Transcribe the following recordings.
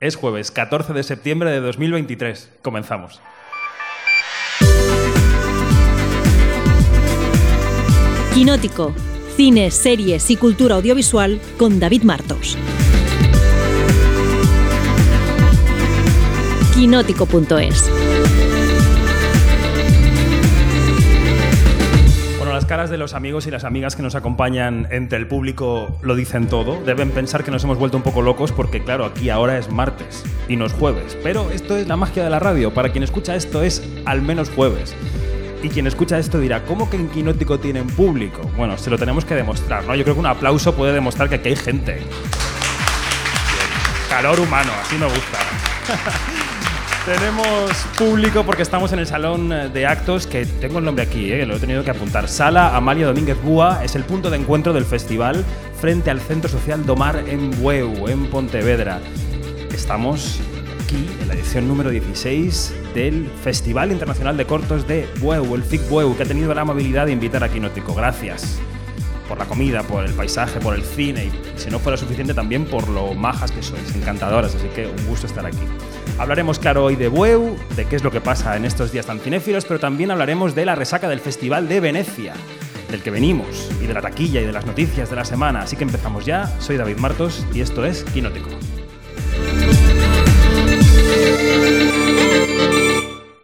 Es jueves 14 de septiembre de 2023. Comenzamos. Quinótico. Cine, series y cultura audiovisual con David Martos. Quinótico.es. caras de los amigos y las amigas que nos acompañan entre el público lo dicen todo. Deben pensar que nos hemos vuelto un poco locos porque, claro, aquí ahora es martes y no es jueves. Pero esto es la magia de la radio. Para quien escucha esto es al menos jueves. Y quien escucha esto dirá, ¿cómo que en Quinótico tienen público? Bueno, se lo tenemos que demostrar, ¿no? Yo creo que un aplauso puede demostrar que aquí hay gente. Calor humano, así me gusta. Tenemos público porque estamos en el salón de actos que tengo el nombre aquí, ¿eh? lo he tenido que apuntar. Sala Amalia Domínguez Búa es el punto de encuentro del festival frente al Centro Social Domar en Bueu, en Pontevedra. Estamos aquí en la edición número 16 del Festival Internacional de Cortos de Bueu, el FIC Bueu, que ha tenido la amabilidad de invitar a Quinótico. Gracias por la comida, por el paisaje, por el cine y, si no fuera suficiente, también por lo majas que sois, encantadoras. Así que un gusto estar aquí. Hablaremos, claro, hoy de Bueu, de qué es lo que pasa en estos días tan cinéfilos, pero también hablaremos de la resaca del Festival de Venecia, del que venimos, y de la taquilla y de las noticias de la semana. Así que empezamos ya. Soy David Martos y esto es Quinótico.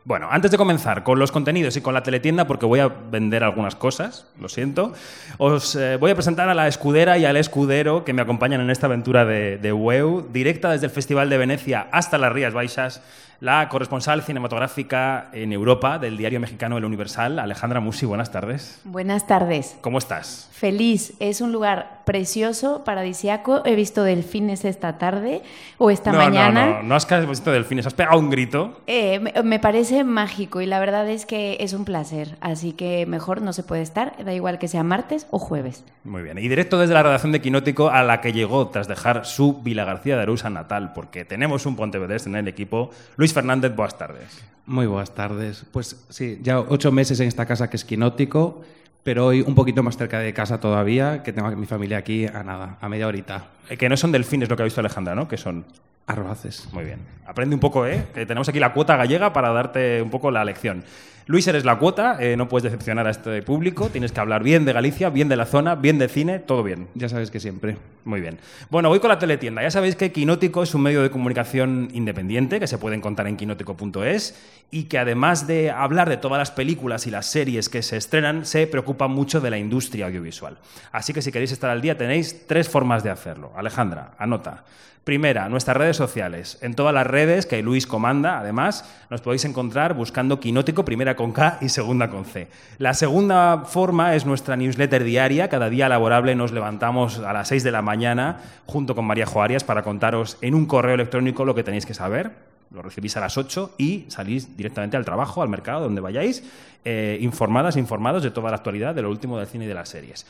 Bueno, antes de comenzar con los contenidos y con la teletienda, porque voy a vender algunas cosas, lo siento, os eh, voy a presentar a la escudera y al escudero que me acompañan en esta aventura de, de WEU, directa desde el Festival de Venecia hasta las Rías Baixas, la corresponsal cinematográfica en Europa del diario mexicano El Universal, Alejandra Musi. Buenas tardes. Buenas tardes. ¿Cómo estás? Feliz. Es un lugar precioso, paradisiaco. He visto delfines esta tarde o esta no, mañana. No, no, no has visto delfines, has pegado un grito. Eh, me, me parece mágico y la verdad es que es un placer. Así que mejor no se puede estar, da igual que sea martes o jueves. Muy bien. Y directo desde la redacción de Quinótico a la que llegó tras dejar su Vila García de Arusa natal, porque tenemos un Pontevedrés en el equipo. Luis Fernández, buenas tardes. Muy buenas tardes. Pues sí, ya ocho meses en esta casa que es Quinótico, pero hoy un poquito más cerca de casa todavía, que tengo a mi familia aquí a nada, a media horita. Eh, que no son delfines lo que ha visto Alejandra, ¿no? Que son Arroces. Muy bien. Aprende un poco, ¿eh? Que tenemos aquí la cuota gallega para darte un poco la lección. Luis, eres la cuota, eh, no puedes decepcionar a este público, tienes que hablar bien de Galicia, bien de la zona, bien de cine, todo bien. Ya sabes que siempre. Muy bien. Bueno, voy con la teletienda. Ya sabéis que Quinótico es un medio de comunicación independiente que se puede encontrar en quinótico.es y que además de hablar de todas las películas y las series que se estrenan, se preocupa mucho de la industria audiovisual. Así que si queréis estar al día tenéis tres formas de hacerlo. Alejandra, anota. Primera, nuestras redes sociales. En todas las redes que Luis comanda, además, nos podéis encontrar buscando Quinótico, primera con K y segunda con C. La segunda forma es nuestra newsletter diaria. Cada día laborable nos levantamos a las 6 de la mañana junto con María Joarias para contaros en un correo electrónico lo que tenéis que saber. Lo recibís a las 8 y salís directamente al trabajo, al mercado, donde vayáis, eh, informadas, informados de toda la actualidad, de lo último del cine y de las series.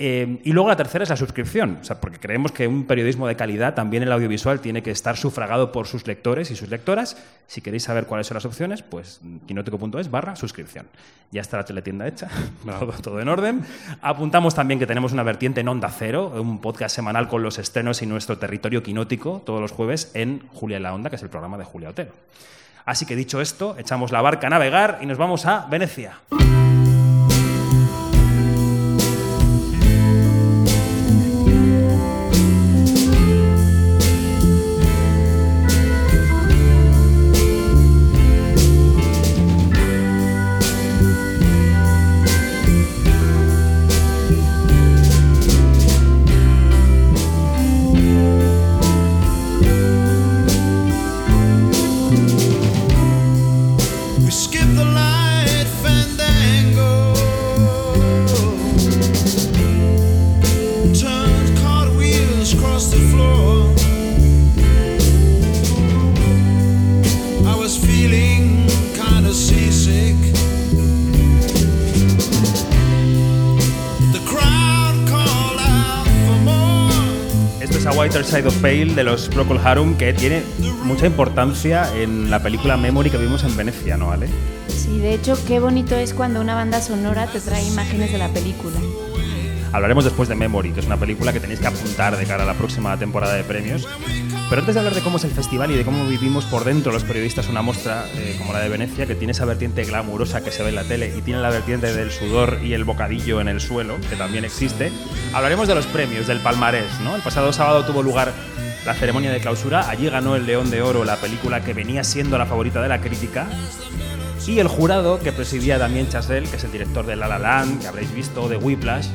Eh, y luego la tercera es la suscripción, porque creemos que un periodismo de calidad, también el audiovisual, tiene que estar sufragado por sus lectores y sus lectoras. Si queréis saber cuáles son las opciones, pues quinótico.es barra suscripción. Ya está la teletienda hecha, todo, todo, en orden. Apuntamos también que tenemos una vertiente en Onda Cero, un podcast semanal con los estrenos y nuestro territorio quinótico, todos los jueves en Julia en la Onda, que es el programa de Julia Otero. Así que dicho esto, echamos la barca a navegar y nos vamos a Venecia. Side of Pale de los Procol Harum, que tiene mucha importancia en la película Memory que vimos en Venecia, ¿no, Ale? Sí, de hecho, qué bonito es cuando una banda sonora te trae imágenes de la película. Hablaremos después de Memory, que es una película que tenéis que apuntar de cara a la próxima temporada de premios. Pero antes de hablar de cómo es el festival y de cómo vivimos por dentro los periodistas una muestra eh, como la de Venecia, que tiene esa vertiente glamurosa que se ve en la tele y tiene la vertiente del sudor y el bocadillo en el suelo, que también existe, hablaremos de los premios, del palmarés. ¿no? El pasado sábado tuvo lugar la ceremonia de clausura, allí ganó el León de Oro, la película que venía siendo la favorita de la crítica. Y el jurado que presidía Damien Chazelle, que es el director de La La Land, que habréis visto, de Whiplash,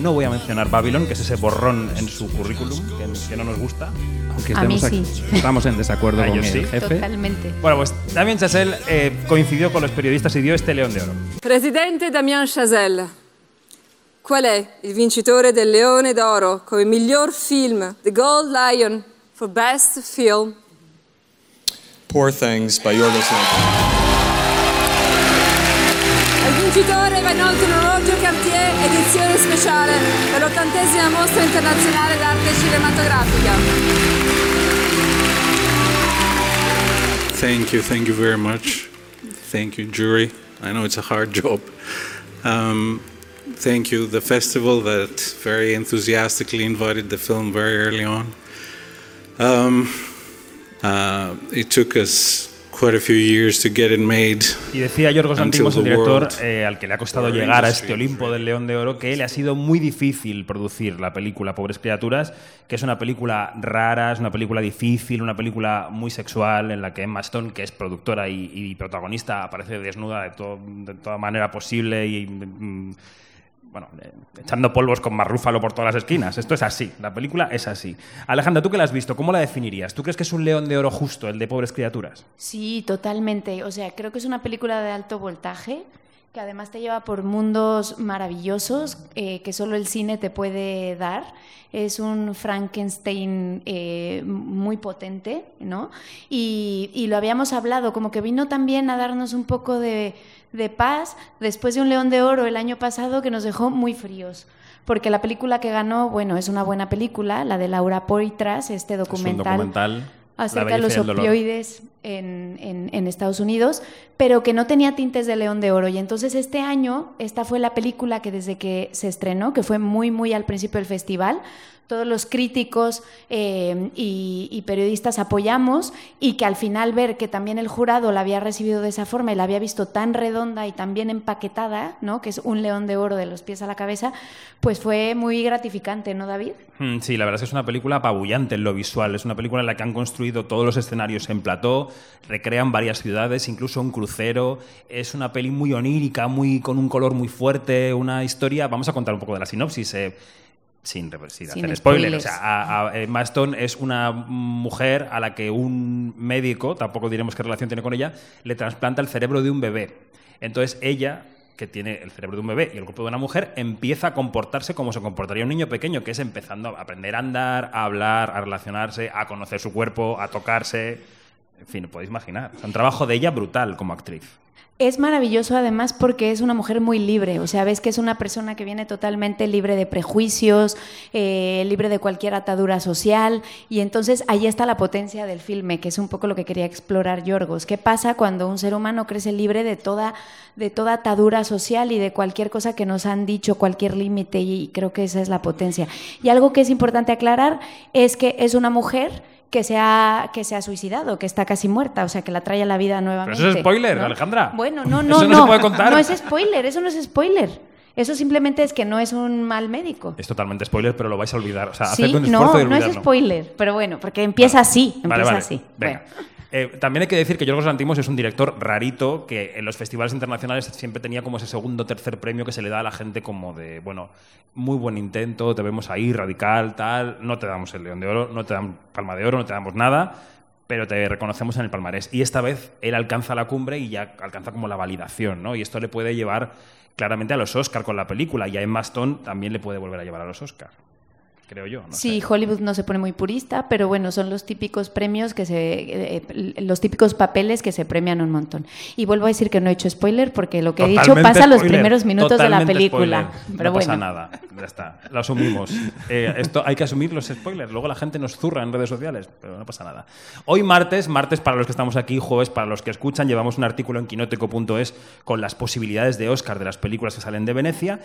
no voy a mencionar Babylon, que es ese borrón en su currículum que, que no nos gusta. Aunque A mí estemos, sí. aquí- estamos en desacuerdo A con el sí. jefe. Totalmente. Bueno, pues Damien Chazelle eh, coincidió con los periodistas y dio este León de Oro. Presidente Damien Chazelle, qual è il vincitore del Leone d'Oro come miglior film, The Gold Lion, for Best Film? Poor Things by Yorgos Lanthimos. Il vincitore va inoltre un orologio edizione speciale per l'ottantesima mostra internazionale d'arte cinematografica. Thank you, thank you very much. Thank you, jury. I know it's a hard job. Um, thank you, the festival that very enthusiastically invited the film very early on. Um, uh, it took us quite a few years to get it made. Y decía Yorgos Lanthimos, el director, eh, al que le ha costado llegar a este Olimpo del León de Oro, que le ha sido muy difícil producir la película Pobres Criaturas, que es una película rara, es una película difícil, una película muy sexual, en la que Emma Stone, que es productora y, y protagonista, aparece desnuda de, to- de toda manera posible y... mm, bueno, eh, echando polvos con marrúfalo por todas las esquinas. Esto es así, la película es así. Alejandra, tú que la has visto, ¿cómo la definirías? ¿Tú crees que es un león de oro justo, el de pobres criaturas? Sí, totalmente. O sea, creo que es una película de alto voltaje que además te lleva por mundos maravillosos eh, que solo el cine te puede dar. Es un Frankenstein eh, muy potente, ¿no? Y, y lo habíamos hablado, como que vino también a darnos un poco de, de paz después de un León de Oro el año pasado que nos dejó muy fríos. Porque la película que ganó, bueno, es una buena película, la de Laura Poitras, este Es un documental documental. Acerca de los opioides en, en- en Estados Unidos, pero que no tenía tintes de León de Oro. Y entonces este año, esta fue la película que desde que se estrenó, que fue muy, muy al principio del festival, todos los críticos eh, y, y periodistas apoyamos y que al final ver que también el jurado la había recibido de esa forma y la había visto tan redonda y tan bien empaquetada, ¿no? que es un león de oro de los pies a la cabeza, pues fue muy gratificante, ¿no, David? Mm, Sí, la verdad es que es una película apabullante en lo visual. Es una película en la que han construido todos los escenarios en plató, recrean varias ciudades, incluso un crucero. Es una peli muy onírica, muy, con un color muy fuerte, una historia. Vamos a contar un poco de la sinopsis. eh, sin, sin Sin hacer spoiler. O spoilers. sea, a, a- Emma Stone es una mujer a la que un médico, tampoco diremos qué relación tiene con ella, le trasplanta el cerebro de un bebé. Entonces ella, que tiene el cerebro de un bebé y el cuerpo de una mujer, empieza a comportarse como se comportaría un niño pequeño, que es empezando a aprender a andar, a hablar, a relacionarse, a conocer su cuerpo, a tocarse. En fin, podéis imaginar. Es un trabajo de ella brutal como actriz. Es maravilloso además porque es una mujer muy libre, o sea, ves que es una persona que viene totalmente libre de prejuicios, eh, libre de cualquier atadura social y entonces ahí está la potencia del filme, que es un poco lo que quería explorar Yorgos. ¿Qué pasa cuando un ser humano crece libre de toda, de toda atadura social y de cualquier cosa que nos han dicho, cualquier límite y creo que esa es la potencia. Y algo que es importante aclarar es que es una mujer que se ha, que se ha suicidado, que está casi muerta, o sea, que la trae a la vida nuevamente. eso es spoiler, ¿no? Alejandra. Bueno, no, no, Eso no se puede contar. No es spoiler, eso no es spoiler. Eso simplemente es que no es un mal médico. Es totalmente spoiler, pero lo vais a olvidar. O sea, Sí, haced un esfuerzo no, de no es spoiler, pero bueno, porque empieza así, empieza Vale, vale. así. Venga. Bueno. Eh, también hay que decir que Yorgos Lantimos es un director rarito que en los festivales internacionales siempre tenía como ese segundo o tercer premio que se le da a la gente como de, bueno, muy buen intento, te vemos ahí, radical, tal, no te damos el León de Oro, no te dan Palma de Oro, no te damos nada, pero te reconocemos en el palmarés. Y esta vez él alcanza la cumbre y ya alcanza como la validación, ¿no? Y esto le puede llevar claramente a los Oscar con la película y a Emma Stone también le puede volver a llevar a los Oscar. Creo yo. No Sí, sé. Hollywood no se pone muy purista, pero bueno, son los típicos premios que se, eh, eh, los típicos papeles que se premian un montón. Y vuelvo a decir que no he hecho spoiler porque lo que he dicho pasa los spoiler, primeros minutos de la película. spoiler. Pero no bueno, pasa nada, ya está, lo asumimos. Eh, esto hay que asumir los spoilers, luego la gente nos zurra en redes sociales, pero no pasa nada. Hoy martes, martes para los que estamos aquí, jueves para los que escuchan, llevamos un artículo en quinótico.es con las posibilidades de Oscar de las películas que salen de Venecia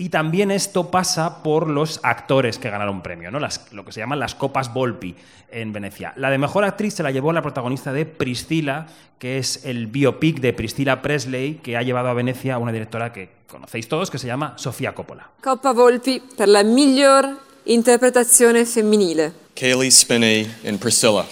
y también esto pasa por los actores que ganaron un premio, ¿no? Las, lo que se llaman las copas Volpi en Venecia. La de mejor actriz se la llevó la protagonista de Priscila, que es el biopic de Priscilla Presley, que ha llevado a Venecia una directora que conocéis todos, que se llama Sofía Coppola. Coppa Volpi per la miglior interpretazione femminile. Kaylee Spinney in Priscilla.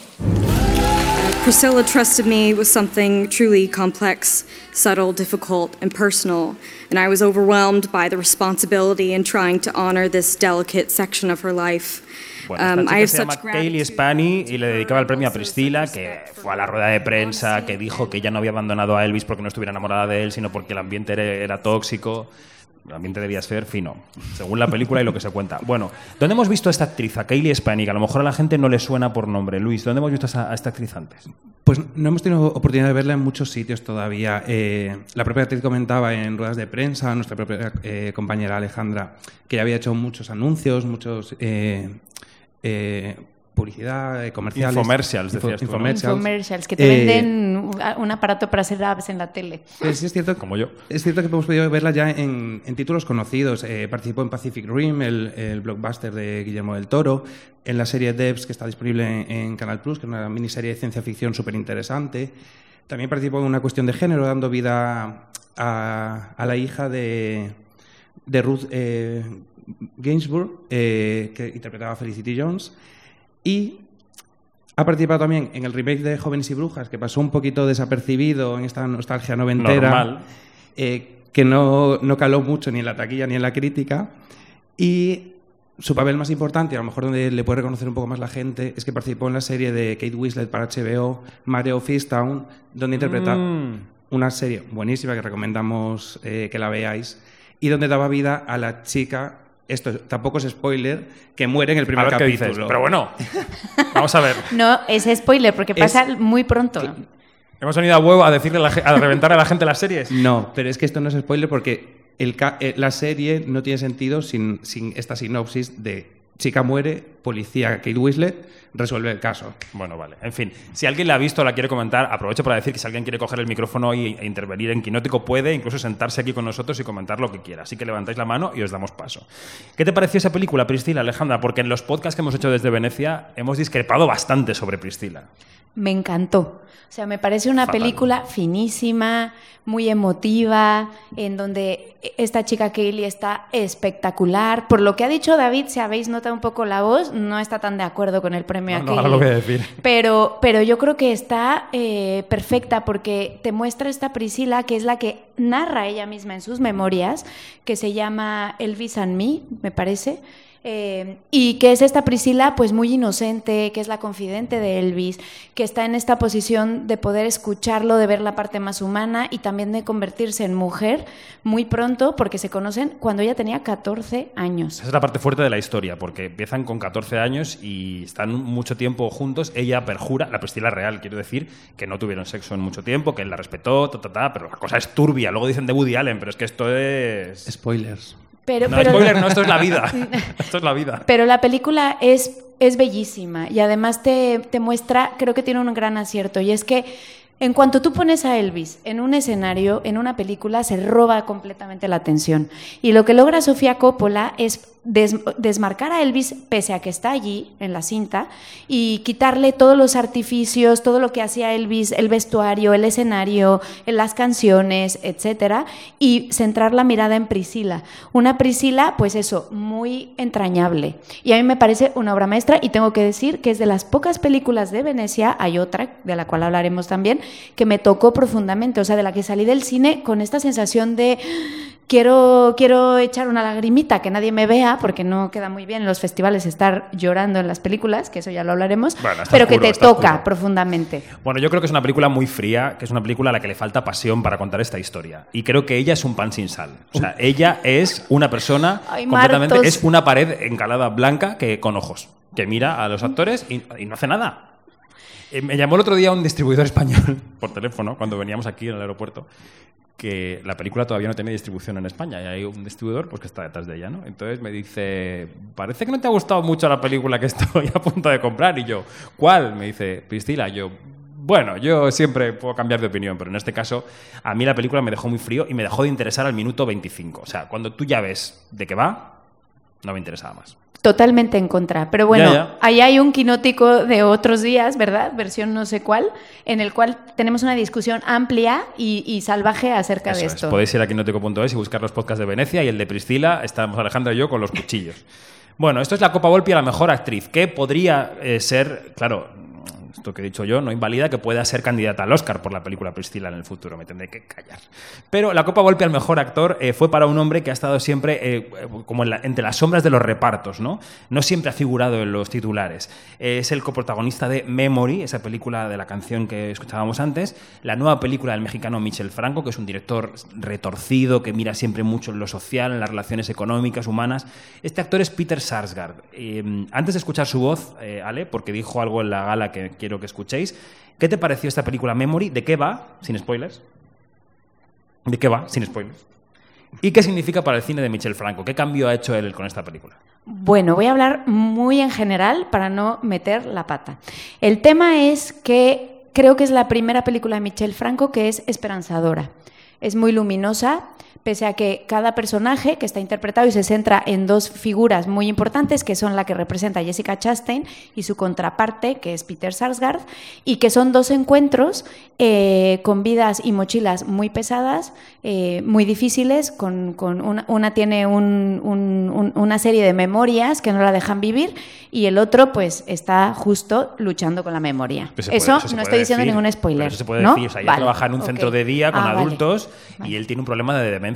Priscilla trusted me with something truly complex, subtle, difficult, and personal, and I was overwhelmed by the responsibility in trying to honor this delicate section of her life. Bueno, esta Um, chica se llama Kaylee Spani y le dedicaba el premio a Priscila, que fue a la rueda de prensa, que dijo que ella no había abandonado a Elvis porque no estuviera enamorada de él, sino porque el ambiente era, era tóxico. El ambiente debía ser fino, según la película y lo que se cuenta. Bueno, ¿dónde hemos visto a esta actriz, a Kaylee Spani? Que a lo mejor a la gente no le suena por nombre. Luis, ¿dónde hemos visto a esta, actriz antes? Pues no hemos tenido oportunidad de verla en muchos sitios todavía. Eh, la propia actriz comentaba en ruedas de prensa, nuestra propia eh, compañera Alejandra, que ya había hecho muchos anuncios, muchos eh, publicidad, eh, comerciales. Infomercials, decías tú, ¿no? infomercials. Infomercials, que te Eh, venden un- un aparato para hacer apps en la tele. Sí, es cierto, Como yo. Es cierto que hemos podido verla ya en, en títulos conocidos. Eh, participó en Pacific Rim, el, el blockbuster de Guillermo del Toro, en la serie Devs, que está disponible en, en Canal Plus, que es una miniserie de ciencia ficción súper interesante. También participó en una cuestión de género, dando vida a, a la hija de, de Ruth eh, Gainsbourg, eh, que interpretaba a Felicity Jones. Y ha participado también en el remake de Jóvenes y Brujas, que pasó un poquito desapercibido en esta nostalgia noventera. Eh, que no, no caló mucho ni en la taquilla ni en la crítica. Y su papel más importante, a lo mejor donde le puede reconocer un poco más la gente, es que participó en la serie de Kate Winslet para HBO, Mario of Easttown, donde interpreta Mm. una serie buenísima que recomendamos eh, que la veáis, y donde daba vida a la chica, esto tampoco es spoiler, que muere en el A primer qué capítulo. dices. Pero bueno, vamos a ver. No, es spoiler, porque Es- pasa muy pronto. Hemos venido a huevo a decirle a, a reventar a la gente las series. No, pero es que esto no es spoiler porque el eh, la serie no tiene sentido sin, sin esta sinopsis de chica muere, policía Kate Winslet resuelve el caso. Bueno, vale. En fin, si alguien la ha visto o la quiere comentar, aprovecho para decir que si alguien quiere coger el micrófono y- e intervenir en Quinótico, puede incluso sentarse aquí con nosotros y comentar lo que quiera. Así que levantáis la mano y os damos paso. ¿Qué te pareció esa película, Priscila, Alejandra? Porque en los podcasts que hemos hecho desde Venecia hemos discrepado bastante sobre Priscila. Me encantó. O sea, me parece una Fatal. película finísima, muy emotiva, en donde esta chica Kaylee está espectacular. Por lo que ha dicho David, si habéis notado un poco la voz, no está tan de acuerdo con el premio No, a no, ahora lo voy a decir. Pero, pero yo creo que está eh, perfecta porque te muestra esta Priscila, que es la que narra ella misma en sus memorias, que se llama Elvis and Me, me parece. Eh, y que es esta Priscila pues muy inocente, que es la confidente de Elvis, que está en esta posición de poder escucharlo, de ver la parte más humana y también de convertirse en mujer muy pronto porque se conocen cuando ella tenía 14 años. Esa es la parte fuerte de la historia, porque empiezan con 14 años y están mucho tiempo juntos. Ella perjura, la Priscila real, quiero decir, que no tuvieron sexo en mucho tiempo, que él la respetó, ta, ta, ta, pero la cosa es turbia. Luego dicen de Woody Allen, pero es que esto es... Spoilers. Pero, no, pero- spoiler, no, esto es la vida. esto es la vida. Pero la película es, es bellísima y además te, te muestra, creo que tiene un gran acierto, y es que en cuanto tú pones a Elvis en un escenario, en una película, se roba completamente la atención. Y lo que logra Sofía Coppola es des- desmarcar a Elvis pese a que está allí en la cinta y quitarle todos los artificios, todo lo que hacía Elvis, el vestuario, el escenario, las canciones, etcétera, y centrar la mirada en Priscila. Una Priscila, pues eso, muy entrañable. Y a mí me parece una obra maestra y tengo que decir que es de las pocas películas de Venecia, hay otra de la cual hablaremos también, que me tocó profundamente, o sea, de la que salí del cine con esta sensación de quiero, quiero echar una lagrimita, que nadie me vea, porque no queda muy bien en los festivales estar llorando en las películas, que eso ya lo hablaremos, Bueno, pero que te toca profundamente. Bueno, yo creo que es una película muy fría, que es una película a la que le falta pasión para contar esta historia. Y creo que ella es un pan sin sal. O sea, ella es una persona Ay, completamente. Martos. Es una pared encalada blanca que con ojos, que mira a los actores y, y no hace nada. Eh, me llamó el otro día un distribuidor español por teléfono, cuando veníamos aquí en el aeropuerto, que la película todavía no tiene distribución en España y hay un distribuidor pues, que está detrás de ella. ¿no? Entonces me dice, parece que no te ha gustado mucho la película que estoy a punto de comprar. Y yo, ¿cuál? Me dice, Priscila. Yo, bueno, yo siempre puedo cambiar de opinión, pero en este caso a mí la película me dejó muy frío y me dejó de interesar al minuto 25. O sea, cuando tú ya ves de qué va, no me interesaba más. Totalmente en contra. Pero bueno, Ya, ya. ahí hay un quinótico de otros días, ¿verdad? Versión no sé cuál, en el cual tenemos una discusión amplia y, y salvaje acerca Eso de es. esto. Podéis ir a quinoteco.es y buscar los podcasts de Venecia y el de Priscila. Estamos Alejandra y yo con los cuchillos. Bueno, esto es la Copa Volpi a la mejor actriz, que podría eh, ser, claro, esto que he dicho yo no invalida que pueda ser candidata al Oscar por la película Priscila en el futuro, me tendré que callar. Pero la Copa Volpi al mejor actor eh, fue para un hombre que ha estado siempre eh, como entre las sombras de los repartos, ¿no? No siempre ha figurado en los titulares. Eh, es el coprotagonista de Memory, esa película de la canción que escuchábamos antes, la nueva película del mexicano Michel Franco, que es un director retorcido, que mira siempre mucho en lo social, en las relaciones económicas, humanas. Este actor es Peter Sarsgaard. Antes de escuchar su voz, Ale, porque dijo algo en la gala que quiero que escuchéis, ¿qué te pareció esta película Memory? ¿De qué va? Sin spoilers. ¿De qué va? Sin spoilers. ¿Y qué significa para el cine de Michel Franco? ¿Qué cambio ha hecho él con esta película? Bueno, voy a hablar muy en general para no meter la pata. El tema es que creo que es la primera película de Michel Franco que es esperanzadora. Es muy luminosa, pese a que cada personaje que está interpretado y se centra en dos figuras muy importantes, que son la que representa Jessica Chastain y su contraparte, que es Peter Sarsgaard, y que son dos encuentros eh, con vidas y mochilas muy pesadas, eh, muy difíciles, con, con una, una tiene un- un- un- una serie de memorias que no la dejan vivir y el otro pues está justo luchando con la memoria. Eso, no estoy diciendo decir. ningún spoiler. Eso se puede ¿no? decir. O sea, ella Vale, trabaja en un centro de día con Ah, vale. adultos Vale. y él tiene un problema de demencia.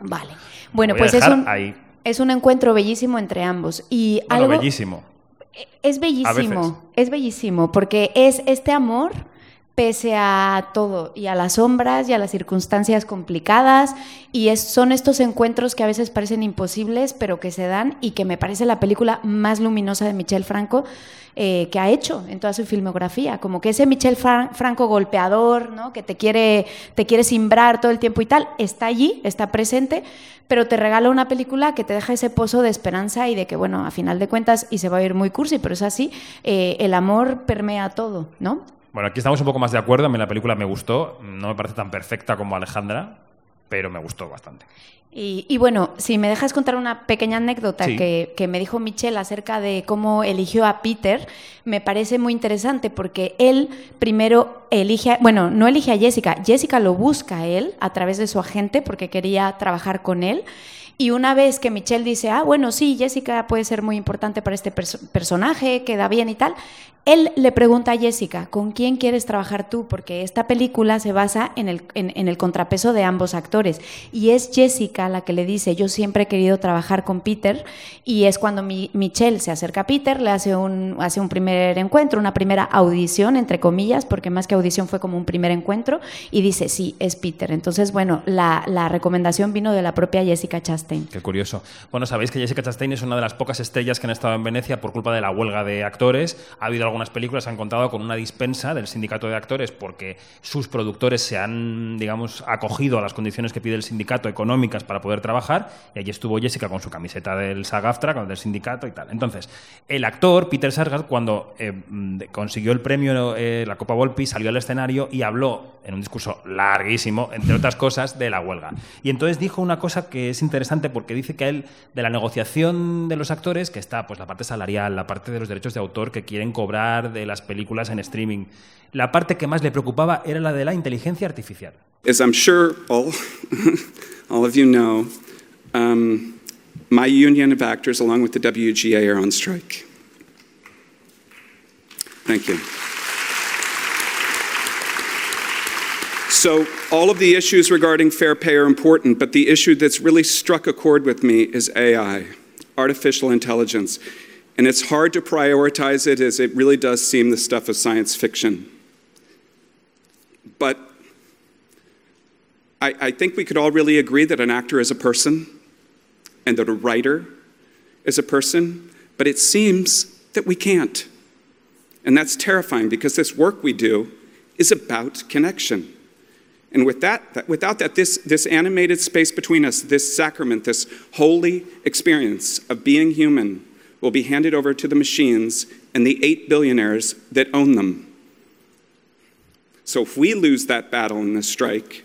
Vale. Bueno, pues es un, ahí. es un encuentro bellísimo entre ambos. Y Bueno, algo, bellísimo. Es A veces. bellísimo, es bellísimo, porque es este amor pese a todo y a las sombras y a las circunstancias complicadas. Y son estos encuentros que a veces parecen imposibles pero que se dan y que me parece la película más luminosa de Michel Franco eh, que ha hecho en toda su filmografía. Como que ese Michel Fran- Franco golpeador ¿no? que te quiere te quiere simbrar todo el tiempo y tal está allí está presente pero te regala una película que te deja ese pozo de esperanza y de que bueno a final de cuentas y se va a ir muy cursi pero es así eh, el amor permea todo no Bueno, aquí estamos un poco más de acuerdo. A mí la película me gustó. No me parece tan perfecta como Alejandra, pero me gustó bastante. Y, y bueno, si me dejas contar una pequeña anécdota Sí. que, que me dijo Michelle acerca de cómo eligió a Peter, me parece muy interesante porque él primero elige, bueno, no elige a Jessica, Jessica lo busca a él a través de su agente porque quería trabajar con él. Y una vez que Michelle dice, ah, bueno, sí, Jessica puede ser muy importante para este perso- personaje, queda bien y tal, él le pregunta a Jessica, ¿con quién quieres trabajar tú? Porque esta película se basa en el, en, el contrapeso de ambos actores. Y es Jessica la que le dice, yo siempre he querido trabajar con Peter. Y es cuando mi- Michelle se acerca a Peter, le hace un, hace un primer encuentro, una primera audición, entre comillas, porque más que audición fue como un primer encuentro, y dice, sí, es Peter. Entonces, bueno, la, la recomendación vino de la propia Jessica Chastain. Qué curioso. Bueno, sabéis que Jessica Chastain es una de las pocas estrellas que han estado en Venecia por culpa de la huelga de actores. Ha habido algunas películas han contado con una dispensa del sindicato de actores porque sus productores se han, digamos, acogido a las condiciones que pide el sindicato económicas para poder trabajar. Y allí estuvo Jessica con su camiseta del SAG-AFTRA, con el del sindicato y tal. Entonces, el actor Peter Sarsgaard, cuando eh, consiguió el premio, eh, la Copa Volpi, salió al escenario y habló en un discurso larguísimo, entre otras cosas, de la huelga. Y entonces dijo una cosa que es interesante porque dice que él, de la negociación de los actores, que está pues la parte salarial, la parte de los derechos de autor que quieren cobrar de las películas en streaming, la parte que más le preocupaba era la de la inteligencia artificial. As I'm sure all, all of you know, um, my union of actors, along with the WGA, are on strike. Thank you. So, all of the issues regarding fair pay are important, but the issue that's really struck a chord with me is AI, artificial intelligence. And it's hard to prioritize it as it really does seem the stuff of science fiction. But I, I think we could all really agree that an actor is a person and that a writer is a person, but it seems that we can't. And that's terrifying because this work we do is about connection. And with that, without that, this, this animated space between us, this sacrament, this holy experience of being human, will be handed over to the machines and the eight billionaires that own them. So if we lose that battle in this strike,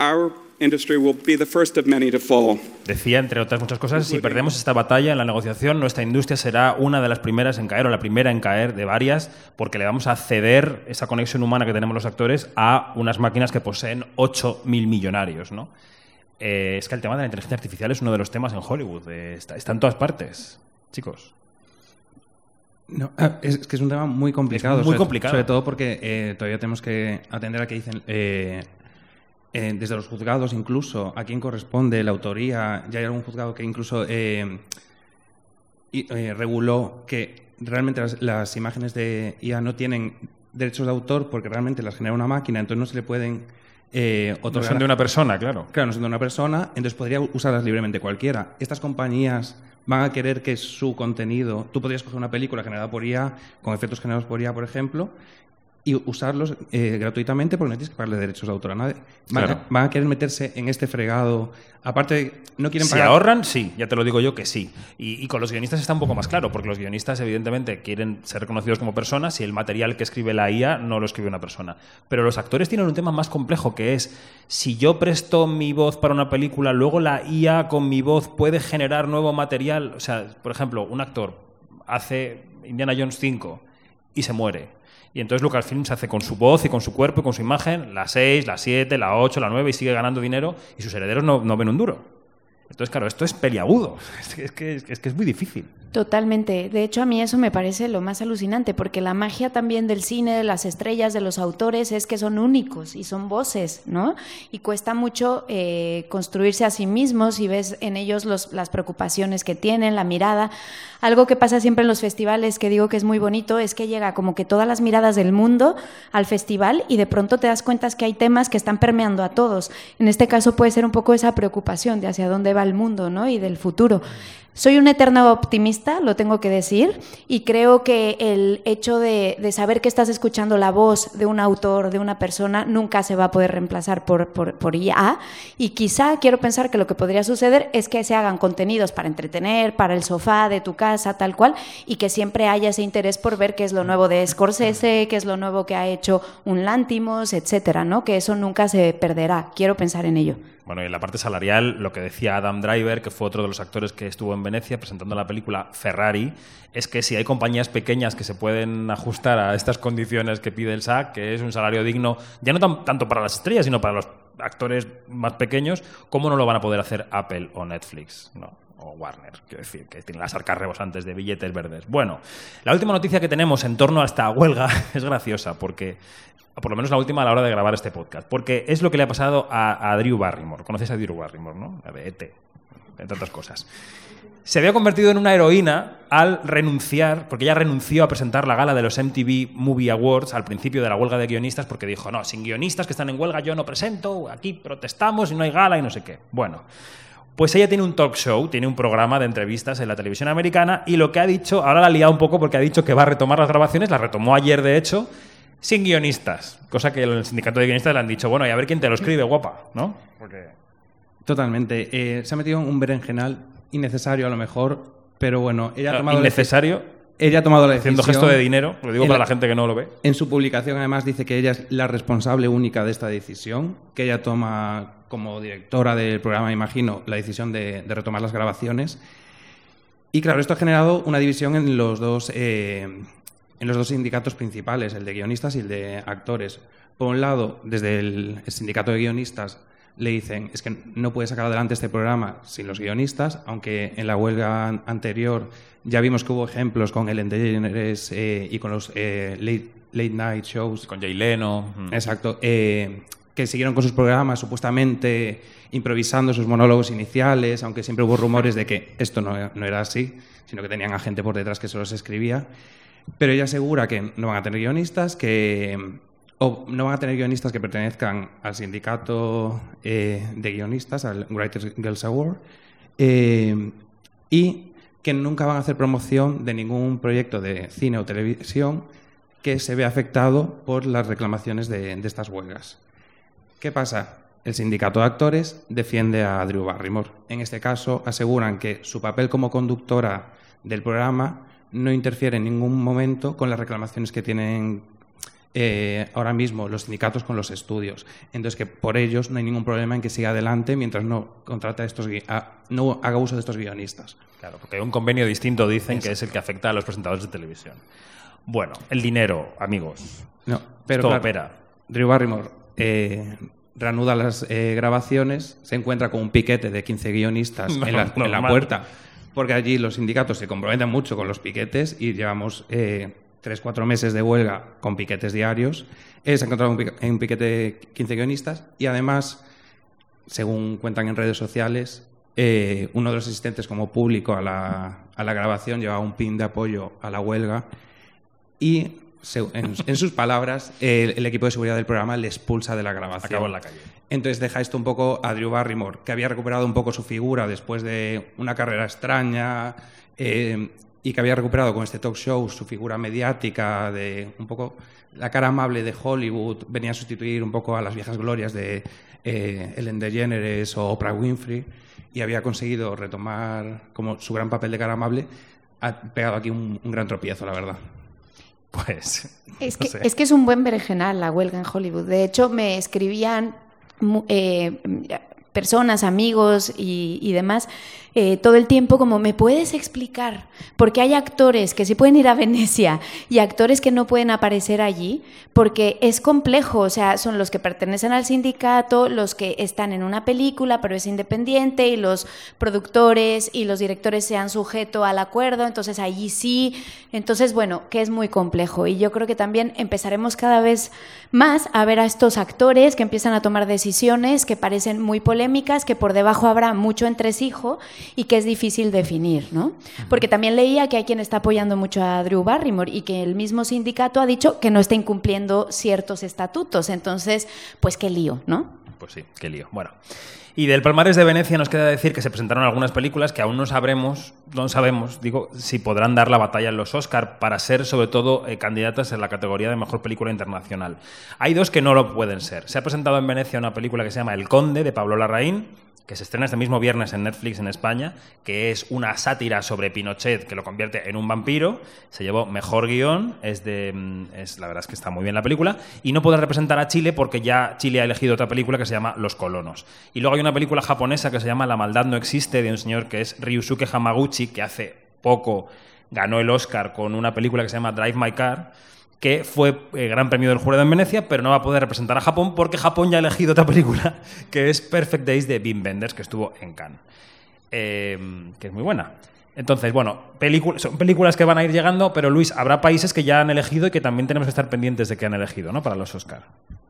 our industry will be the first of many to fall. Decía, entre otras muchas cosas, si perdemos esta batalla en la negociación, nuestra industria será una de las primeras en caer, o la primera en caer de varias, porque le vamos a ceder esa conexión humana que tenemos los actores a unas máquinas que poseen 8.000 millonarios. ¿no? Eh, es que el tema de la inteligencia artificial es uno de los temas en Hollywood. eh, está, está en todas partes, chicos. No, ah, es que es un tema muy complicado. muy sobre, complicado. Sobre todo porque eh, todavía tenemos que atender a que dicen, eh, eh, desde los juzgados incluso, a quién corresponde la autoría. Ya hay algún juzgado que incluso eh, eh, reguló que realmente las, las imágenes de IA no tienen derechos de autor porque realmente las genera una máquina, entonces no se le pueden eh, No otorgar. son de una persona, claro. Claro, no son de una persona, entonces podría usarlas libremente cualquiera. Estas compañías van a querer que su contenido, tú podrías coger una película generada por IA, con efectos generados por IA, por ejemplo, y usarlos eh, gratuitamente porque no tienes que pagarle derechos de autor a nadie. Van, Claro. a, van a querer meterse en este fregado. Aparte, no quieren Si ahorran, sí, ya te lo digo yo que sí. Y, y con los guionistas está un poco más claro, porque los guionistas evidentemente quieren ser reconocidos como personas y el material que escribe la IA no lo escribe una persona. Pero los actores tienen un tema más complejo que es, si yo presto mi voz para una película, luego la IA con mi voz puede generar nuevo material. O sea, por ejemplo, un actor hace Indiana Jones 5 y se muere. Y entonces Lucasfilm se hace con su voz y con su cuerpo y con su imagen la 6, la 7, la 8, la 9 y sigue ganando dinero y sus herederos no, no ven un duro. Entonces, claro, esto es peliagudo. Es que es, que, es, que es muy difícil. Totalmente. De hecho, a mí eso me parece lo más alucinante, porque la magia también del cine, de las estrellas, de los autores, es que son únicos y son voces, ¿no? Y cuesta mucho eh, construirse a sí mismos y ves en ellos los, las preocupaciones que tienen, la mirada. Algo que pasa siempre en los festivales, que digo que es muy bonito, es que llega como que todas las miradas del mundo al festival y de pronto te das cuenta que hay temas que están permeando a todos. En este caso puede ser un poco esa preocupación de hacia dónde va el mundo, ¿no? Y del futuro. Soy un eterno optimista, lo tengo que decir, y creo que el hecho de, de saber que estás escuchando la voz de un autor, de una persona, nunca se va a poder reemplazar por, por, por IA. Y quizá quiero pensar que lo que podría suceder es que se hagan contenidos para entretener, para el sofá de tu casa, tal cual, y que siempre haya ese interés por ver qué es lo nuevo de Scorsese, qué es lo nuevo que ha hecho un Lantimos, etcétera, ¿no? Que eso nunca se perderá. Quiero pensar en ello. Bueno, y en la parte salarial, lo que decía Adam Driver, que fue otro de los actores que estuvo en Venecia presentando la película Ferrari, es que si hay compañías pequeñas que se pueden ajustar a estas condiciones que pide el SAC, que es un salario digno, ya no tan- tanto para las estrellas, sino para los actores más pequeños, ¿cómo no lo van a poder hacer Apple o Netflix? ¿no? O Warner, quiero decir, que tienen las arcas rebosantes de billetes verdes. Bueno, la última noticia que tenemos en torno a esta huelga es graciosa, porque por lo menos la última a la hora de grabar este podcast, porque es lo que le ha pasado a, a Drew Barrymore. Conoces a Drew Barrymore, ¿no? De ET, entre otras cosas. Se había convertido en una heroína al renunciar, porque ella renunció a presentar la gala de los MTV Movie Awards al principio de la huelga de guionistas, porque dijo, no, sin guionistas que están en huelga yo no presento, aquí protestamos y no hay gala y no sé qué. Bueno, pues ella tiene un talk show, tiene un programa de entrevistas en la televisión americana y lo que ha dicho, ahora la ha liado un poco porque ha dicho que va a retomar las grabaciones, la retomó ayer de hecho, sin guionistas, cosa que el sindicato de guionistas le han dicho, bueno, y a ver quién te lo escribe, guapa, ¿no? Porque... Totalmente. Eh, se ha metido un berenjenal innecesario a lo mejor, pero bueno, ella ha tomado innecesario, Ella ha tomado la haciendo decisión. gesto de dinero, lo digo para la- la gente que no lo ve. En su publicación, además, dice que ella es la responsable única de esta decisión, que ella toma como directora del programa, imagino, la decisión de, de retomar las grabaciones. Y claro, esto ha generado una división en los dos, eh, en los dos sindicatos principales, el de guionistas y el de actores. Por un lado, desde el, sindicato de guionistas le dicen es que no puede sacar adelante este programa sin los guionistas, aunque en la huelga an- anterior ya vimos que hubo ejemplos con Ellen DeGeneres eh, y con los eh, late, late night shows. Con Jay Leno. mm. Exacto. eh, que siguieron con sus programas supuestamente improvisando sus monólogos iniciales, aunque siempre hubo rumores de que esto no, no era así, sino que tenían a gente por detrás que se los escribía. Pero ella asegura que no van a tener guionistas, que no van a tener guionistas que pertenezcan al sindicato eh, de guionistas, al Writers Guild Award, eh, y que nunca van a hacer promoción de ningún proyecto de cine o televisión que se vea afectado por las reclamaciones de, de estas huelgas. ¿Qué pasa? El sindicato de actores defiende a Drew Barrymore. En este caso, aseguran que su papel como conductora del programa no interfiere en ningún momento con las reclamaciones que tienen eh, ahora mismo los sindicatos con los estudios. Entonces, que por ellos no hay ningún problema en que siga adelante mientras no contrate a estos a- no haga uso de estos guionistas. Claro, porque hay un convenio distinto, dicen, que es el que afecta a los presentadores de televisión. Bueno, el dinero, amigos. No, pero Todo claro, opera. Drew Barrymore eh, reanuda las eh, grabaciones, se encuentra con un piquete de 15 guionistas en, la, en la puerta, porque allí los sindicatos se comprometen mucho con los piquetes y llevamos eh, tres, cuatro meses de huelga con piquetes diarios. Eh, se ha encontrado un, un piquete de 15 guionistas y además, según cuentan en redes sociales, eh, uno de los asistentes como público a la, grabación llevaba un pin de apoyo a la huelga y, en, en sus palabras, el, el equipo de seguridad del programa le expulsa de la grabación. Acabó en la calle. Entonces deja esto un poco a Drew Barrymore, que había recuperado un poco su figura después de una carrera extraña eh, y que había recuperado con este talk show su figura mediática de un poco la cara amable de Hollywood, venía a sustituir un poco a las viejas glorias de eh, Ellen DeGeneres o Oprah Winfrey y había conseguido retomar como su gran papel de cara amable, ha pegado aquí un, un gran tropiezo, la verdad. Pues. Es no que, sé. es que es un buen berenjenal la huelga en Hollywood. De hecho, me escribían eh, personas, amigos y, y demás, eh, todo el tiempo como, ¿me puedes explicar? Porque hay actores que sí pueden ir a Venecia y actores que no pueden aparecer allí, porque es complejo, o sea, son los que pertenecen al sindicato, los que están en una película, pero es independiente, y los productores y los directores se han sujeto al acuerdo, entonces allí sí, entonces bueno, que es muy complejo. Y yo creo que también empezaremos cada vez más a ver a estos actores que empiezan a tomar decisiones que parecen muy polémicas, que por debajo habrá mucho entresijo y que es difícil definir, ¿no? Porque también leía que hay quien está apoyando mucho a Drew Barrymore y que el mismo sindicato ha dicho que no está incumpliendo ciertos estatutos. Entonces, pues qué lío, ¿no? Pues sí, qué lío. Bueno. Y del Palmares de Venecia nos queda decir que se presentaron algunas películas que aún no sabremos, no sabemos, digo, si podrán dar la batalla en los Oscar para ser sobre todo eh, candidatas en la categoría de mejor película internacional. Hay dos que no lo pueden ser. Se ha presentado en Venecia una película que se llama El Conde de Pablo Larraín, que se estrena este mismo viernes en Netflix en España, que es una sátira sobre Pinochet que lo convierte en un vampiro. Se llevó mejor guion, es de, mm, es, la verdad es que está muy bien la película, y no podrá representar a Chile porque ya Chile ha elegido otra película que se llama Los Colonos. Y luego hay una película japonesa que se llama La maldad no existe, de un señor que es Ryusuke Hamaguchi, que hace poco ganó el Oscar con una película que se llama Drive My Car, que fue eh, gran premio del jurado en Venecia, pero no va a poder representar a Japón porque Japón ya ha elegido otra película que es Perfect Days de Wim Wenders, que estuvo en Cannes, Eh, que es muy buena. Entonces, bueno, son películas que van a ir llegando, pero Luis, habrá países que ya han elegido y que también tenemos que estar pendientes de que han elegido, ¿no? Para los Oscar.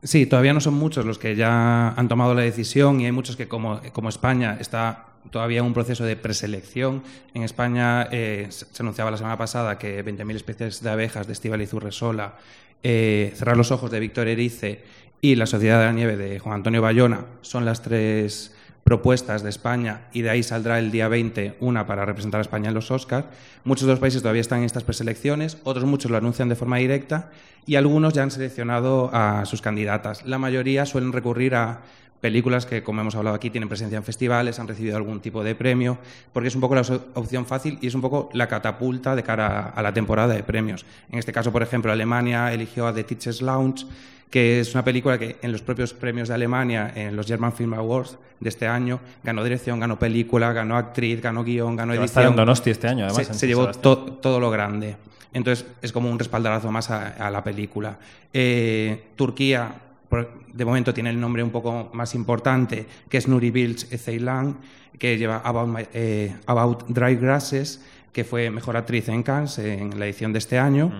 Sí, todavía no son muchos los que ya han tomado la decisión y hay muchos que, como, como España está todavía un proceso de preselección. En España eh, se anunciaba la semana pasada que 20.000 especies de abejas de Estíbaliz Urresola, eh, Cerrar los ojos de Víctor Erice y La Sociedad de la Nieve de Juan Antonio Bayona son las tres propuestas de España y de ahí saldrá el día 20 una para representar a España en los Oscars. Muchos de los países todavía están en estas preselecciones, otros muchos lo anuncian de forma directa y algunos ya han seleccionado a sus candidatas. La mayoría suelen recurrir a películas que, como hemos hablado aquí, tienen presencia en festivales, han recibido algún tipo de premio, porque es un poco la opción fácil y es un poco la catapulta de cara a la temporada de premios. En este caso, por ejemplo, Alemania eligió a The Teachers Lounge, que es una película que en los propios premios de Alemania, en los German Film Awards de este año, ganó dirección, ganó película, ganó actriz, ganó guion, ganó Que va a estar edición. en Donosti este año, además, Se, llevó to- todo lo grande. Entonces es como un respaldarazo más a, a la película. Eh, Turquía, por- de momento, tiene el nombre un poco más importante, que es Nuri Bilge Ceylan, que lleva About, My- eh, About Dry Grasses, que fue mejor actriz en Cannes en la edición de este año,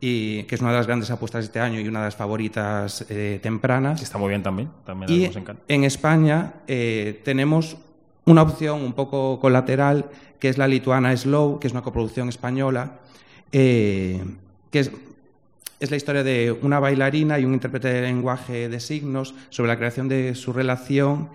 y que es una de las grandes apuestas de este año y una de las favoritas eh, tempranas. Que está muy bien también. También la Y vimos en Cannes. en España eh, tenemos una opción un poco colateral, que es la lituana Slow, que es una coproducción española, eh, que es, es la historia de una bailarina y un intérprete de lenguaje de signos sobre la creación de su relación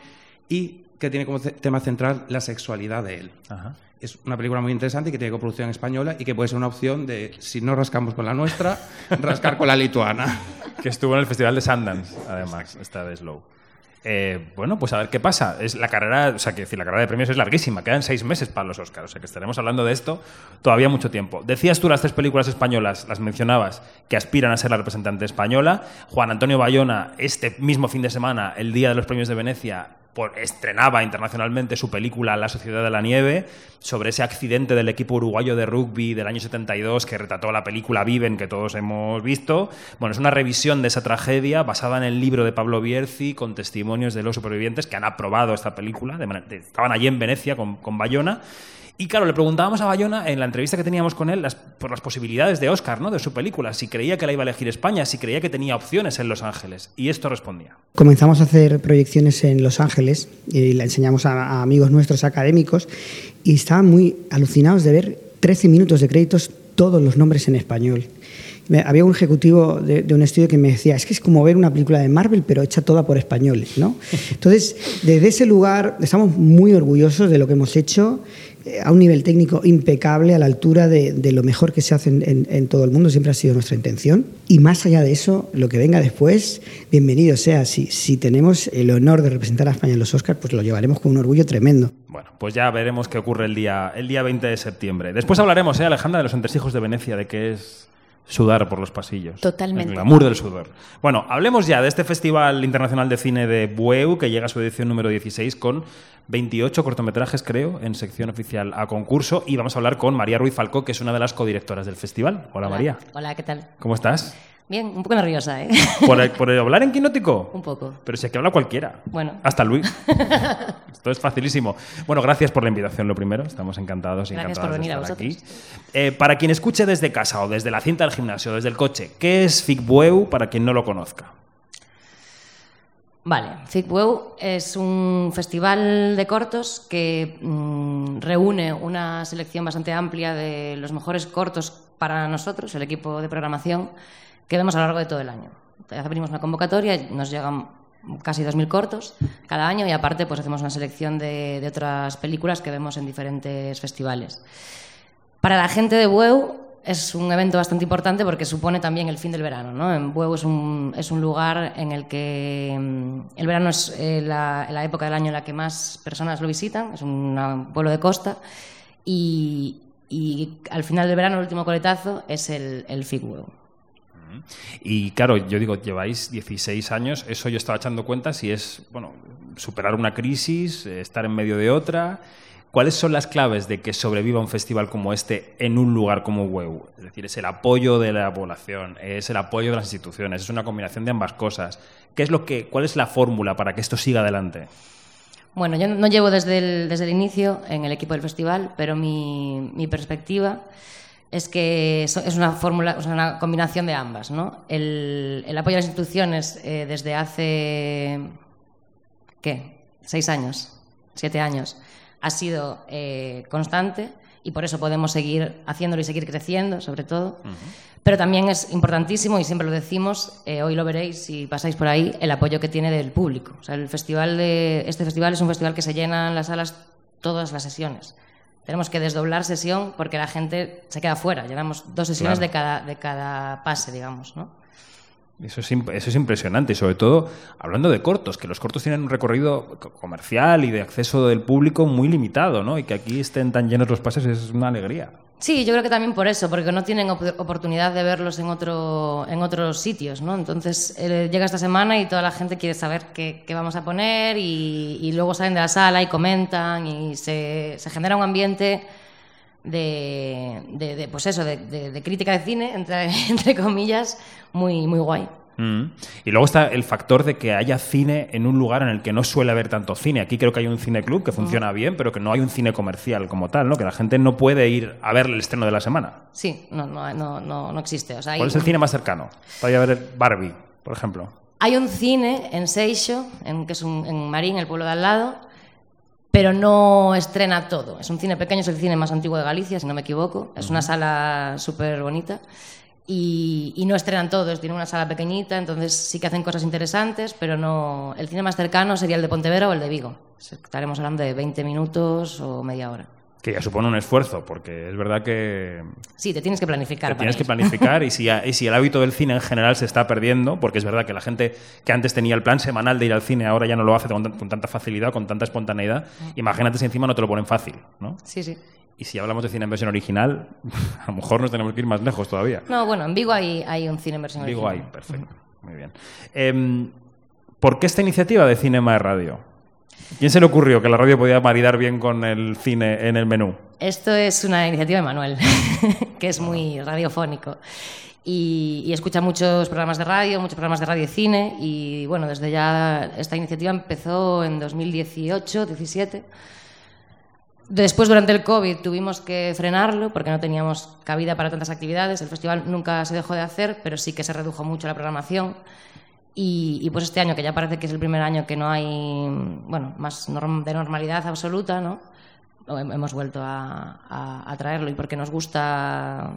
y que tiene como tema central la sexualidad de él. Ajá. Es una película muy interesante que tiene coproducción española y que puede ser una opción de, si no rascamos con la nuestra, rascar con la lituana. Que estuvo en el Festival de Sundance, además, esta de Slow. Eh, bueno, pues a ver qué pasa. Es la carrera, o sea, que decir, la carrera de premios es larguísima, quedan seis meses para los Oscars, o sea que estaremos hablando de esto todavía mucho tiempo. Decías tú las tres películas españolas, las mencionabas, que aspiran a ser la representante española. Juan Antonio Bayona, este mismo fin de semana, el día de los premios de Venecia, estrenaba internacionalmente su película La Sociedad de la Nieve, sobre ese accidente del equipo uruguayo de rugby del año 72 que retrató la película Viven, que todos hemos visto. Bueno, es una revisión de esa tragedia basada en el libro de Pablo Bierzi con testimonios de los supervivientes que han aprobado esta película. estaban allí en Venecia con, con Bayona. Y claro, le preguntábamos a Bayona en la entrevista que teníamos con él por las posibilidades de Oscar, ¿no? de su película, si creía que la iba a elegir España, si creía que tenía opciones en Los Ángeles. Y esto respondía. Comenzamos a hacer proyecciones en Los Ángeles y la enseñamos a, a amigos nuestros académicos y estaban muy alucinados de ver 13 minutos de créditos, todos los nombres en español. Había un ejecutivo de, de un estudio que me decía, es que es como ver una película de Marvel, pero hecha toda por españoles. ¿no? Entonces, desde ese lugar estamos muy orgullosos de lo que hemos hecho eh, a un nivel técnico impecable, a la altura de, de lo mejor que se hace en, en- en todo el mundo, siempre ha sido nuestra intención. Y más allá de eso, lo que venga después, bienvenido sea. Si, si tenemos el honor de representar a España en los Oscars, pues lo llevaremos con un orgullo tremendo. Bueno, pues ya veremos qué ocurre el día, el día 20 de septiembre. Después hablaremos, ¿eh, Alejandra, de los entresijos de Venecia, de qué es sudar por los pasillos. Totalmente. El glamour del sudor. Bueno, hablemos ya de este Festival Internacional de Cine de Bueu, que llega a su edición número 16 con 28 cortometrajes, creo, en sección oficial a concurso. Y vamos a hablar con María Ruiz Falcó, que es una de las codirectoras del festival. Hola, María. Hola, ¿qué tal? ¿Cómo estás? Bien, un poco nerviosa, ¿eh? ¿Por, por hablar en quinótico? Un poco. Pero si aquí habla cualquiera. Bueno. Hasta Luis. Esto es facilísimo. Bueno, gracias por la invitación, lo primero. Estamos encantados y Gracias encantadas por venir de a estar aquí. vosotros. Eh, para quien escuche desde casa o desde la cinta del gimnasio, desde el coche, ¿qué es FICBUEU para quien no lo conozca? Vale, FICWEU es un festival de cortos que mm, reúne una selección bastante amplia de los mejores cortos para nosotros, el equipo de programación, que vemos a lo largo de todo el año. Abrimos una convocatoria, nos llegan casi 2.000 cortos cada año y aparte pues hacemos una selección de, de otras películas que vemos en diferentes festivales. Para la gente de Bueu es un evento bastante importante porque supone también el fin del verano. ¿no? En Bueu es un, es un lugar en el que mm, el verano es eh, la, la época del año en la que más personas lo visitan, es un pueblo de costa y, y al final del verano el último coletazo es el, el FIC Bueu. Y claro, yo digo, lleváis 16 años, eso yo estaba echando cuenta si es, bueno, superar una crisis, estar en medio de otra. ¿Cuáles son las claves de que sobreviva un festival como este en un lugar como WEU? Es decir, es el apoyo de la población, es el apoyo de las instituciones, es una combinación de ambas cosas. ¿Qué es lo que, ¿Cuál es la fórmula para que esto siga adelante? Bueno, yo no llevo desde el, desde el inicio en el equipo del festival, pero mi, mi perspectiva es que es una fórmula, o sea, una combinación de ambas, ¿no? El, el apoyo a las instituciones eh, desde hace ¿qué? Seis años, siete años, ha sido eh, constante y por eso podemos seguir haciéndolo y seguir creciendo, sobre todo. Pero también es importantísimo, y siempre lo decimos, eh, hoy lo veréis si pasáis por ahí, el apoyo que tiene del público. O sea, el festival de, este festival es un festival que se llena en las salas todas las sesiones. Tenemos que desdoblar sesión porque la gente se queda fuera. Llenamos dos sesiones Claro. de, cada, de cada pase, digamos. ¿no? Eso es, eso es impresionante, y sobre todo hablando de cortos, que los cortos tienen un recorrido co- comercial y de acceso del público muy limitado, ¿no? Y que aquí estén tan llenos los pases es una alegría. Sí, yo creo que también por eso, porque no tienen op- oportunidad de verlos en, otro, en otros sitios, ¿no? Entonces eh, llega esta semana y toda la gente quiere saber qué, vamos a poner y, luego salen de la sala y comentan y se, se genera un ambiente de, de- pues eso, de crítica de cine, entre, entre comillas, muy, muy guay. Mm. Y luego está el factor de que haya cine en un lugar en el que no suele haber tanto cine. Aquí creo que hay un cineclub que funciona bien, pero que no hay un cine comercial como tal, ¿no? Que la gente no puede ir a ver el estreno de la semana. Sí, no, no, no, no, existe. O sea, hay- ¿Cuál es el cine más cercano? Para ir a ver Barbie, por ejemplo. Hay un cine en Seixo, en, que es un, en Marín, el pueblo de al lado, pero no estrena todo. Es un cine pequeño, es el cine más antiguo de Galicia, si no me equivoco. Es una sala súper bonita. Y, y no estrenan todos, tiene una sala pequeñita, entonces sí que hacen cosas interesantes, pero no. El cine más cercano sería el de Pontevedra o el de Vigo. Estaremos hablando de 20 minutos o media hora. Que ya supone un esfuerzo, porque es verdad que Sí, te tienes que planificar. te para tienes que planificar y si, y si el hábito del cine en general se está perdiendo, porque es verdad que la gente que antes tenía el plan semanal de ir al cine ahora ya no lo hace con, con tanta facilidad, con tanta espontaneidad, imagínate si encima no te lo ponen fácil, ¿no? Sí, sí. Y si hablamos de cine en versión original, a lo mejor nos tenemos que ir más lejos todavía. No, bueno, en Vigo hay, hay un cine en versión ahí, original. perfecto. Muy bien. Em, ¿Por qué esta iniciativa de Cinema de Radio? ¿Quién se le ocurrió que la radio podía maridar bien con el cine en el menú? Esto es una iniciativa de Manuel, que es muy radiofónico. Y, y escucha muchos programas de radio, muchos programas de radio y cine. Y bueno, desde ya esta iniciativa empezó en 2018, 17. Después, durante el COVID, tuvimos que frenarlo porque no teníamos cabida para tantas actividades. El festival nunca se dejó de hacer, pero sí que se redujo mucho la programación. Y, y, pues este año, que ya parece que es el primer año que no hay bueno, más norm- de normalidad absoluta, ¿no? Hem- hemos vuelto a traerlo y porque nos gusta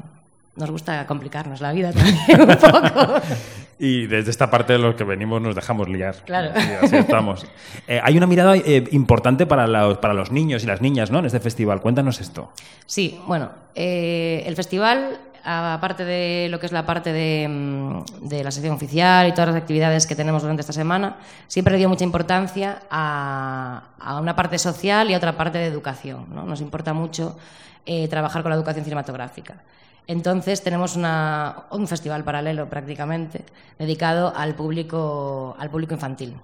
nos gusta complicarnos la vida también un poco. Y desde esta parte de los que venimos nos dejamos liar. Claro. Sí, así estamos. Eh, hay una mirada eh, importante para los, para los niños y las niñas ¿no? en este festival. Cuéntanos esto. Sí, bueno, eh, el festival, aparte de lo que es la parte de, mm, de la sección oficial y todas las actividades que tenemos durante esta semana, siempre le dio mucha importancia a, a una parte social y a otra parte de educación. ¿no? Nos importa mucho trabajar con la educación cinematográfica. Entonces tenemos un festival paralelo prácticamente dedicado al público, al público infantil.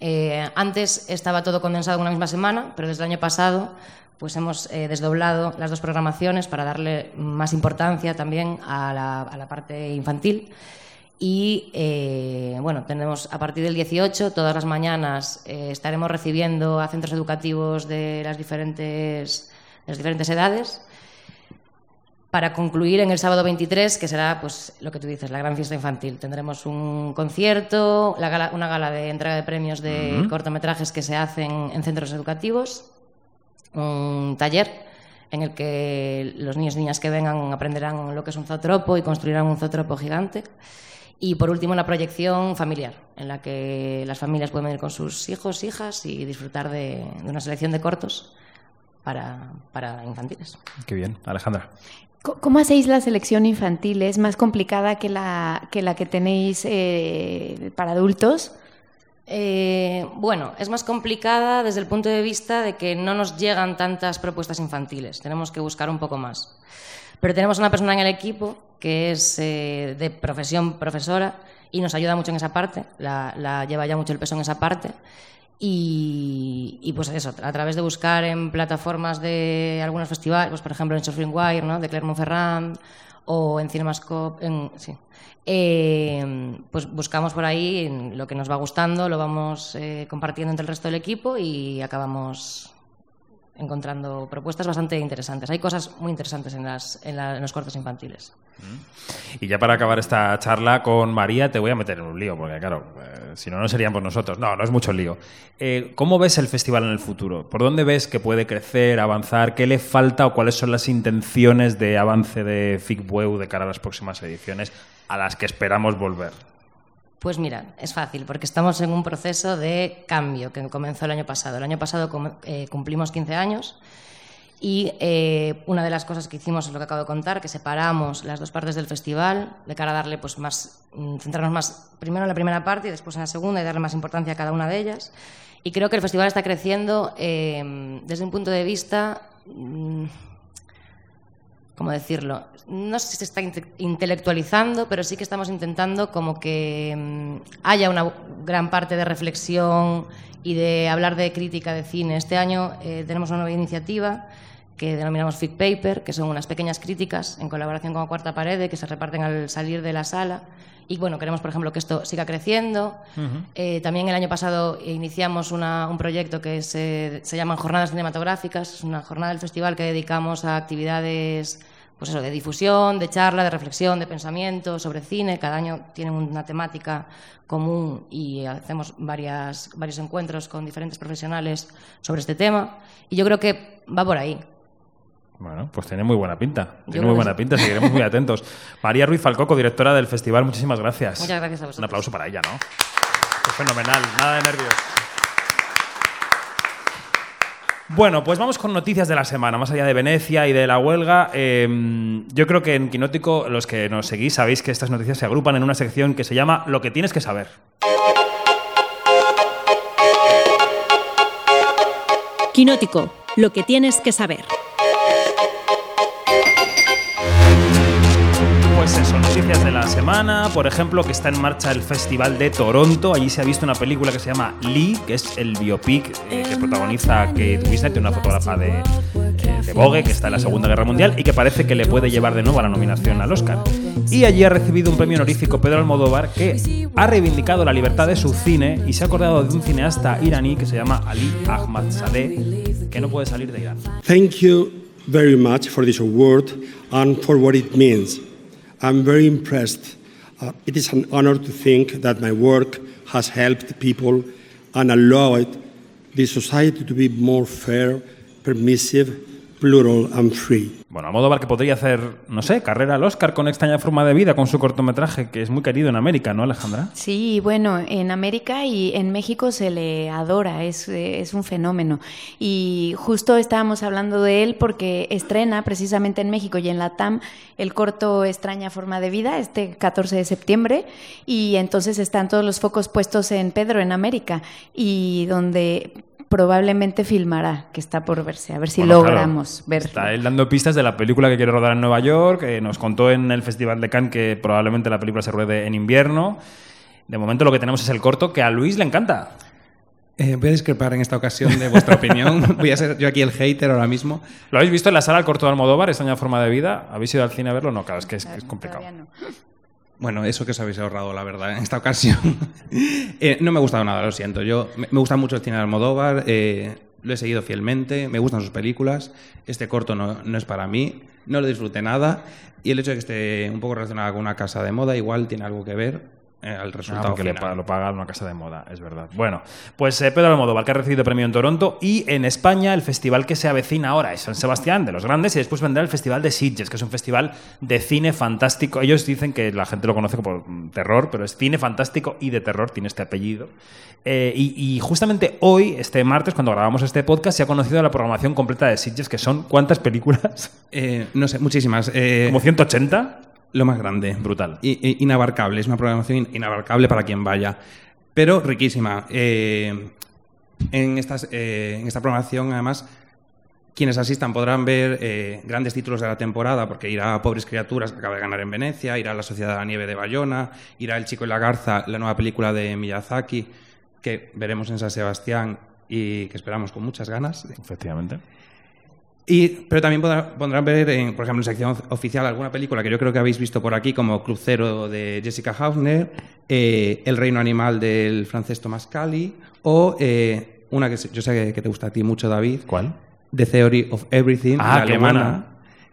Eh, antes estaba todo condensado en una misma semana, pero desde el año pasado pues hemos eh, desdoblado las dos programaciones para darle más importancia también a la, parte infantil. Y eh, bueno, tenemos a partir del 18, todas las mañanas estaremos recibiendo a centros educativos de las diferentes, de las diferentes edades para concluir en el sábado 23, que será pues lo que tú dices, la gran fiesta infantil. Tendremos un concierto, la gala- una gala de entrega de premios de cortometrajes que se hacen en centros educativos, un taller en el que los niños y niñas que vengan aprenderán lo que es un zootropo y construirán un zootropo gigante. Y por último, la proyección familiar, en la que las familias pueden venir con sus hijos, hijas y disfrutar de, de una selección de cortos para, para infantiles. Qué bien. Alejandra. ¿Cómo hacéis la selección infantil? ¿Es más complicada que la que, tenéis eh, para adultos? Eh, bueno, es más complicada desde el punto de vista de que no nos llegan tantas propuestas infantiles. Tenemos que buscar un poco más. Pero tenemos una persona en el equipo que es eh, de profesión profesora y nos ayuda mucho en esa parte. La lleva ya mucho el peso en esa parte. Y, pues eso, a través de buscar en plataformas de algunos festivales, pues por ejemplo en Surfing Wire, ¿no? de Clermont-Ferrand, o en Cinemascope, en, sí. Eh, pues buscamos por ahí lo que nos va gustando, lo vamos eh, compartiendo entre el resto del equipo y acabamos encontrando propuestas bastante interesantes. Hay cosas muy interesantes en, las, en, la- en los cortos infantiles. Y ya para acabar esta charla con María, te voy a meter en un lío, porque claro, eh, si no, no seríamos nosotros. No, no es mucho lío. Eh, ¿Cómo ves el festival en el futuro? ¿Por dónde ves que puede crecer, avanzar? ¿Qué le falta o cuáles son las intenciones de avance de FICBUEU de cara a las próximas ediciones a las que esperamos volver? Pues mira, es fácil, porque estamos en un proceso de cambio que comenzó el año pasado. El año pasado eh, cumplimos 15 años y eh, una de las cosas que hicimos es lo que acabo de contar, que separamos las dos partes del festival de cara a darle pues más, mm, centrarnos más primero en la primera parte y después en la segunda y darle más importancia a cada una de ellas. Y creo que el festival está creciendo eh, desde un punto de vista mm, ¿cómo decirlo? No sé si se está inte- intelectualizando, pero sí que estamos intentando como que mm, haya una gran parte de reflexión y de hablar de crítica de cine. Este año eh, tenemos una nueva iniciativa que denominamos Fic Paper, que son unas pequeñas críticas en colaboración con la Cuarta Pared que se reparten al salir de la sala. Y bueno, queremos, por ejemplo, que esto siga creciendo. Eh, también el año pasado iniciamos una- un proyecto que se, se llama Jornadas Cinematográficas. Es una jornada del festival que dedicamos a actividades pues eso, de difusión, de charla, de reflexión, de pensamiento sobre cine. Cada año tienen una temática común y hacemos varias, varios encuentros con diferentes profesionales sobre este tema. Y yo creo que va por ahí. Bueno, pues tiene muy buena pinta. Tiene muy buena sí. pinta, seguiremos muy atentos. María Ruiz Falcoco, directora del festival, muchísimas gracias. Muchas gracias a vosotros. Un aplauso para ella, ¿no? Es fenomenal, nada de nervios. Bueno, pues vamos con noticias de la semana, más allá de Venecia y de la huelga. eh, yo creo que en Quinótico, los que nos seguís, sabéis que estas noticias se agrupan en una sección que se llama Lo que tienes que saber. Quinótico, lo que tienes que saber. Noticias de la semana. Por ejemplo, que está en marcha el Festival de Toronto. Allí se ha visto una película que se llama Lee, que es el biopic eh, que protagoniza Kate Winslet, una fotógrafa de, eh, de Vogue, que está en la Segunda Guerra Mundial y que parece que le puede llevar de nuevo a la nominación al Oscar. Y allí ha recibido un premio honorífico Pedro Almodóvar, que ha reivindicado la libertad de su cine y se ha acordado de un cineasta iraní que se llama Ali Ahmadsadeh, que no puede salir de Irán. Thank you very much for this award and for what it means. I'm very impressed. Uh, it is an honor to think that my work has helped people and allowed the society to be more fair, permissive, plural, and free. Bueno, Almodóvar que podría hacer, no sé, carrera al Oscar con extraña forma de vida, con su cortometraje, que es muy querido en América, ¿no, Alejandra? Sí, bueno, en América y en México se le adora, es, es un fenómeno. Y justo estábamos hablando de él porque estrena precisamente en México y en la TAM el corto Extraña Forma de Vida, este 14 de septiembre, y entonces están todos los focos puestos en Pedro, en América, y donde probablemente filmará, que está por verse, a ver si Bueno, claro, logramos verlo. Está él dando pistas de la película que quiere rodar en Nueva York. eh, nos contó en el Festival de Cannes que probablemente la película se ruede en invierno. De momento lo que tenemos es el corto que a Luis le encanta. Eh, voy a discrepar en esta ocasión de vuestra opinión. Voy a ser yo aquí el hater ahora mismo. ¿Lo habéis visto en la sala el corto de Almodóvar, Extraña Forma de Vida? ¿Habéis ido al cine a verlo? No, claro, es que es, que es complicado. Bueno, eso que os habéis ahorrado, la verdad, en esta ocasión. Eh, no me ha gustado nada, lo siento. Yo, me, gusta mucho el cine de Almodóvar, eh, lo he seguido fielmente, me gustan sus películas. Este corto no, no es para mí, no lo disfruté nada. Y el hecho de que esté un poco relacionado con una casa de moda, igual tiene algo que ver eh, al resultado Aunque le lo paga una casa de moda, es verdad. Bueno, pues eh, Pedro Almodóvar, que ha recibido premio en Toronto, y en España el festival que se avecina ahora es San Sebastián, de los grandes, y después vendrá el Festival de Sitges, que es un festival de cine fantástico. Ellos dicen que la gente lo conoce como mm, terror, pero es cine fantástico y de terror, tiene este apellido. Eh, y, y justamente hoy, este martes, cuando grabamos este podcast, se ha conocido la programación completa de Sitges, que son ¿cuántas películas? Eh, no sé, muchísimas. ¿Como 180? Lo más grande. Brutal. I- inabarcable, es una programación in- inabarcable para quien vaya. Pero riquísima. Eh, en, estas, eh, en esta programación, además, quienes asistan podrán ver eh, grandes títulos de la temporada, porque irá a Pobres Criaturas, que acaba de ganar en Venecia, irá a La Sociedad de la Nieve de Bayona, irá El Chico y la Garza, la nueva película de Miyazaki, que veremos en San Sebastián y que esperamos con muchas ganas. Efectivamente. Y, pero también podrá- podrán ver, en, por ejemplo, en sección oficial alguna película que yo creo que habéis visto por aquí, como Club Cero de Jessica Hausner, eh, El Reino Animal del francés Thomas Cali, o eh, una que yo sé que, te gusta a ti mucho, David. ¿Cuál? The Theory of Everything, Ah, la alemana, buena.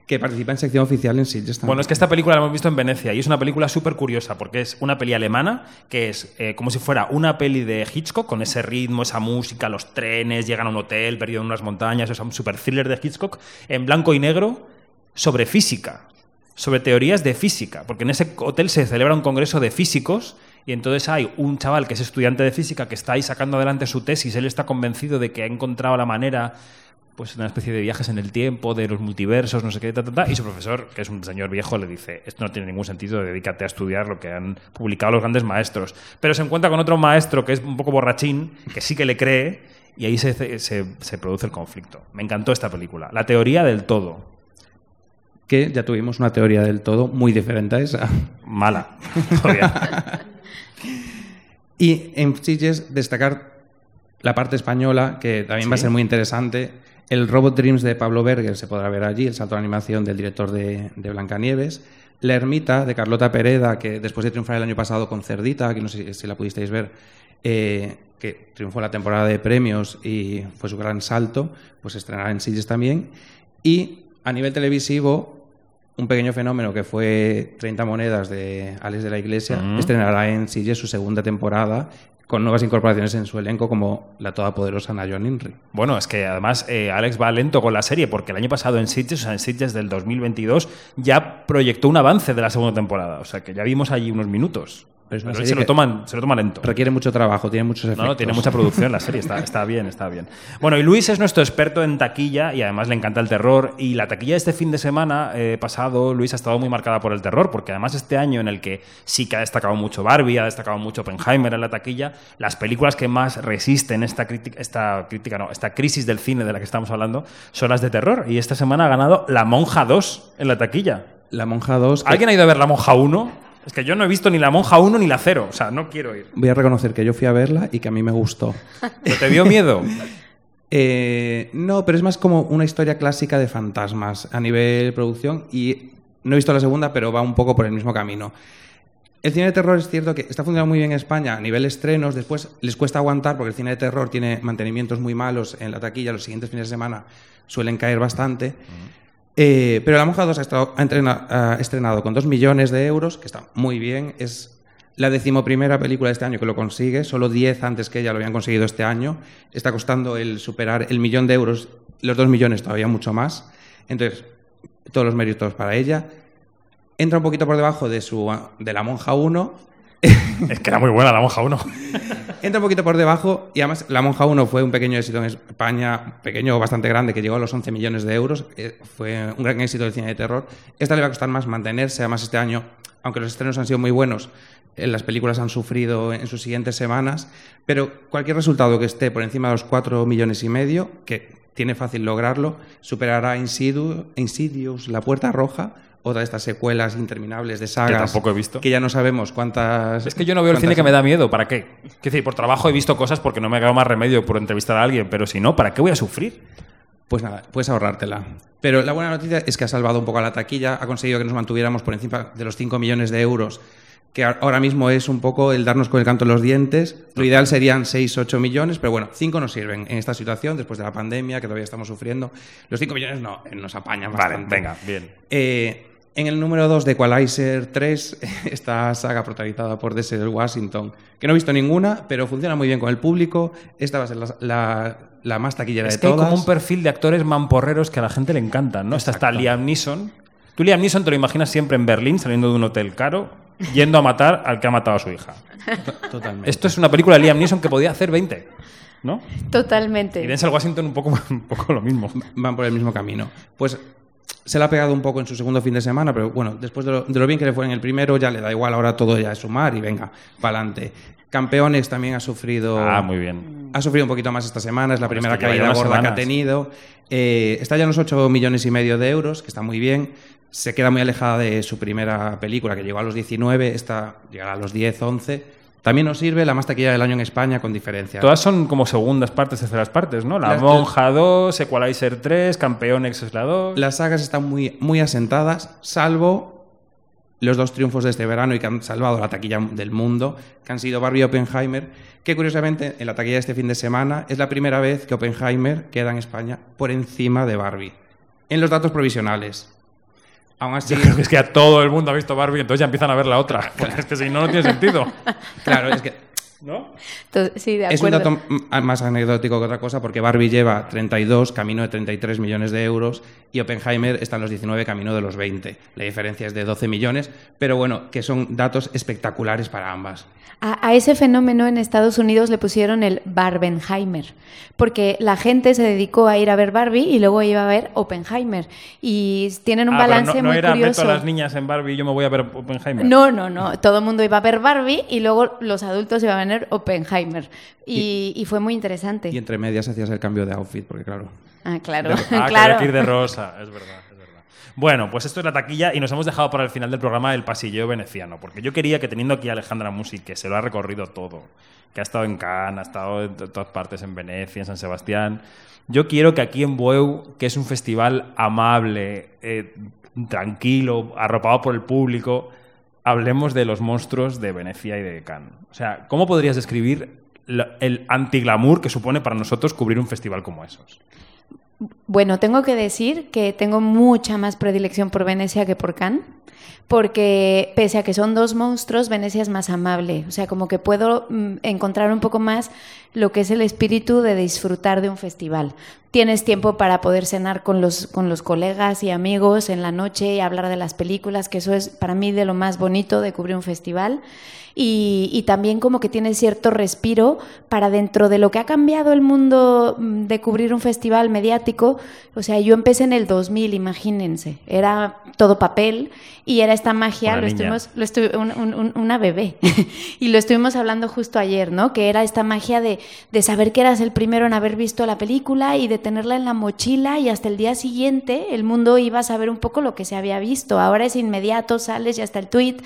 Que participa en sección oficial en Sitges. Bueno, es que esta película la hemos visto en Venecia y es una película súper curiosa porque es una peli alemana que es eh, como si fuera una peli de Hitchcock con ese ritmo, esa música, los trenes, llegan a un hotel perdido en unas montañas, es un super thriller de Hitchcock en blanco y negro sobre física, sobre teorías de física, porque en ese hotel se celebra un congreso de físicos y entonces hay un chaval que es estudiante de física que está ahí sacando adelante su tesis, él está convencido de que ha encontrado la manera pues una especie de viajes en el tiempo, de los multiversos, no sé qué, ta, ta, ta, y su profesor, que es un señor viejo, le dice, esto no tiene ningún sentido, dedícate a estudiar lo que han publicado los grandes maestros. Pero se encuentra con otro maestro que es un poco borrachín, que sí que le cree, y ahí se, se- se produce el conflicto. Me encantó esta película, la teoría del todo. que ya tuvimos una teoría del todo muy diferente a esa. Mala. Todavía. Y en Sitges destacar la parte española, que también va a ser muy interesante. El Robot Dreams de Pablo Berger se podrá ver allí, el salto de animación del director de, Blancanieves. La Ermita de Carlota Pereda, que después de triunfar el año pasado con Cerdita, que no sé si la pudisteis ver, eh, que triunfó la temporada de premios y fue su gran salto, pues estrenará en Sitges también. Y a nivel televisivo, un pequeño fenómeno que fue 30 monedas de Alex de la Iglesia, estrenará en Sitges su segunda temporada con nuevas incorporaciones en su elenco como la todopoderosa Nayon Inri. Bueno, es que además eh, Alex va lento con la serie porque el año pasado en Sitges, o sea, en Sitges del 2022, ya proyectó un avance de la segunda temporada. O sea, que ya vimos allí unos minutos. Pero es una Pero él serie se lo, toman, se lo toma lento. Requiere mucho trabajo, tiene muchos efectos. No, no, tiene mucha producción la serie, está, está bien, está bien. Bueno, y Luis es nuestro experto en taquilla y además le encanta el terror. Y la taquilla de este fin de semana eh, pasado, Luis, ha estado muy marcada por el terror, porque además este año en el que sí que ha destacado mucho Barbie, ha destacado mucho Oppenheimer en la taquilla, las películas que más resisten esta crítica, esta crítica, no, esta crisis del cine de la que estamos hablando, son las de terror. Y esta semana ha ganado La Monja 2 en la taquilla. La Monja 2. que- ¿Alguien ha ido a ver La Monja 1? Es que yo no he visto ni La Monja 1 ni la 0, o sea, no quiero ir. Voy a reconocer que yo fui a verla y que a mí me gustó. ¿Pero te dio miedo? Eh, no, pero es más como una historia clásica de fantasmas a nivel producción y no he visto la segunda, pero va un poco por el mismo camino. El cine de terror es cierto que está funcionando muy bien en España a nivel estrenos, después les cuesta aguantar porque el cine de terror tiene mantenimientos muy malos en la taquilla, los siguientes fines de semana suelen caer bastante. Eh, pero La Monja 2 ha, estado- ha ha estrenado con 2 millones de euros, que está muy bien, es la decimoprimera película de este año que lo consigue, solo 10 antes que ella lo habían conseguido este año. Está costando el superar el millón de euros, los 2 millones todavía mucho más. Entonces, todos los méritos para ella. Entra un poquito por debajo de, su, de La Monja 1. Es que era muy buena La Monja 1. Entra un poquito por debajo y además La Monja 1 fue un pequeño éxito en España, pequeño o bastante grande, que llegó a los 11 millones de euros. Eh, Fue un gran éxito del cine de terror. Esta le va a costar más mantenerse, además este año, aunque los estrenos han sido muy buenos, eh, las películas han sufrido en sus siguientes semanas, pero cualquier resultado que esté por encima de los 4 millones y medio, que tiene fácil lograrlo, superará Insidious, Insidious La Puerta Roja, otra de estas secuelas interminables de sagas tampoco he visto. que ya no sabemos cuántas... Es que yo no veo el cine que me da miedo. ¿Para qué? Quiero decir, por trabajo he visto cosas porque no me ha quedado más remedio por entrevistar a alguien, pero si no, ¿para qué voy a sufrir? Pues nada, puedes ahorrártela. Pero la buena noticia es que ha salvado un poco a la taquilla, ha conseguido que nos mantuviéramos por encima de los 5 millones de euros, que ahora mismo es un poco el darnos con el canto en los dientes. Lo ideal serían 6, 8 millones, pero bueno, 5 nos sirven en esta situación, después de la pandemia, que todavía estamos sufriendo. Los 5 millones no, eh, nos apañan Vale, bastante. venga, bien. Eh, en el número 2 de Equalizer 3, esta saga protagonizada por Denzel Washington, que no he visto ninguna, pero funciona muy bien con el público. Esta va a ser la, la- la más taquillera Es de que hay todas. como un perfil de actores mamporreros que a la gente le encantan, ¿no? Está, está Liam Neeson. Tú Liam Neeson te lo imaginas siempre en Berlín, saliendo de un hotel caro, yendo a matar al que ha matado a su hija. Totalmente. Esto es una película de Liam Neeson que podía hacer 20, ¿no? Totalmente. Y Denzel Washington un poco, un poco lo mismo. van por el mismo camino. Pues se le ha pegado un poco en su segundo fin de semana, pero bueno, después de lo, de lo bien que le fue en el primero, ya le da igual, ahora todo ya es sumar y venga, para adelante. Campeones también ha sufrido. Ah, muy bien. Ha sufrido un poquito más esta semana, es la primera es que lleva caída gorda que ha tenido. Eh, está ya en los 8 millones y medio de euros, que está muy bien. Se queda muy alejada de su primera película, que llegó a los 19, esta llegará a los 10, 11. También nos sirve la más taquilla del año en España, con diferencia. Todas son como segundas partes, terceras partes, ¿no? La Las- Monja 2, Equalizer 3, Campeones es la 2. Las sagas están muy, muy asentadas, salvo los dos triunfos de este verano y que han salvado la taquilla del mundo, que han sido Barbie y Oppenheimer, que curiosamente en la taquilla de este fin de semana es la primera vez que Oppenheimer queda en España por encima de Barbie. En los datos provisionales. Aún así, Yo creo que es que ya todo el mundo ha visto Barbie, entonces ya empiezan a ver la otra. Porque es que si no, no tiene sentido. claro, es que ¿No? To- Sí, de es un dato más anecdótico que otra cosa, porque Barbie lleva 32, camino de 33 millones de euros, y Oppenheimer está en los 19, camino de los 20. La diferencia es de 12 millones, pero bueno, que son datos espectaculares para ambas. A, a ese fenómeno en Estados Unidos le pusieron el Barbenheimer, porque la gente se dedicó a ir a ver Barbie y luego iba a ver Oppenheimer. Y tienen un Ah, pero balance no, no muy era curioso. meto a las niñas en Barbie y yo me voy a ver Oppenheimer. No, no, no. Todo el mundo iba a ver Barbie y luego los adultos iban a ver Oppenheimer. Y, y fue muy interesante. Y entre medias hacías el cambio de outfit, porque claro. Ah, claro. De- ah, claro. que ir de rosa, es verdad, es verdad. Bueno, pues esto es la taquilla y nos hemos dejado para el final del programa el pasilleo veneciano, porque yo quería que teniendo aquí a Alejandra Musi, que se lo ha recorrido todo, que ha estado en Cannes, ha estado en to- todas partes, en Venecia, en San Sebastián, yo quiero que aquí en Bueu, que es un festival amable, eh, tranquilo, arropado por el público, hablemos de los monstruos de Venecia y de Cannes. O sea, ¿cómo podrías describir el antiglamour que supone para nosotros cubrir un festival como esos? Bueno, tengo que decir que tengo mucha más predilección por Venecia que por Cannes porque pese a que son dos monstruos, Venecia es más amable. O sea, como que puedo mm, encontrar un poco más lo que es el espíritu de disfrutar de un festival. Tienes tiempo para poder cenar con los, con los colegas y amigos en la noche y hablar de las películas, que eso es para mí de lo más bonito de cubrir un festival y, también como que tiene cierto respiro para dentro de lo que ha cambiado el mundo mm, de cubrir un festival mediático. O sea, yo empecé en el 2000, imagínense, era todo papel y era esta magia, lo estuvimos, una bebé, y lo estuvimos hablando justo ayer, ¿no? Que era esta magia de, de saber que eras el primero en haber visto la película y de tenerla en la mochila y hasta el día siguiente el mundo iba a saber un poco lo que se había visto. Ahora es inmediato, sales y hasta el tweet.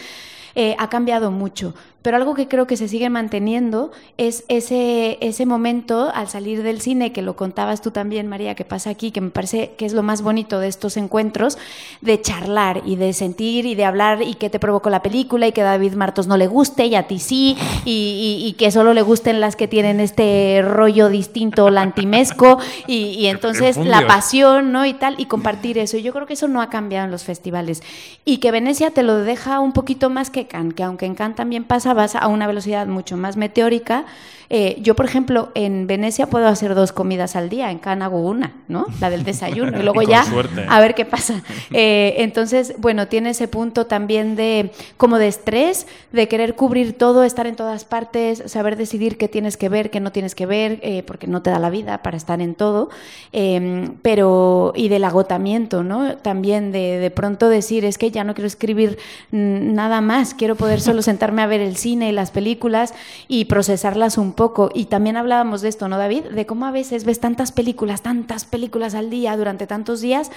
Eh, ha cambiado mucho. Pero algo que creo que se sigue manteniendo es ese, ese momento al salir del cine, que lo contabas tú también, María, que pasa aquí, que me parece que es lo más bonito de estos encuentros, de charlar y de sentir y de hablar y que te provocó la película y que David Martos no le guste y a ti sí, y, que solo le gusten las que tienen este rollo distinto, lantimesco, y, y entonces la pasión, ¿no? Y tal, y compartir eso. Y yo creo que eso no ha cambiado en los festivales. Y que Venecia te lo deja un poquito más que Cannes, que aunque en Cannes también pasa vas a una velocidad mucho más meteórica. Eh, yo, por ejemplo, en Venecia puedo hacer dos comidas al día, en Cannes hago una, ¿no? La del desayuno, y luego ya a ver qué pasa. Eh, entonces, bueno, tiene ese punto también de como de estrés, de querer cubrir todo, estar en todas partes, saber decidir qué tienes que ver, qué no tienes que ver, eh, porque no te da la vida para estar en todo, em, pero y del agotamiento, ¿no? También de, de pronto decir, es que ya no quiero escribir nada más, quiero poder solo sentarme a ver el cine y las películas y procesarlas un poco. Y también hablábamos de esto, ¿no, David? De cómo a veces ves tantas películas, tantas películas al día durante tantos días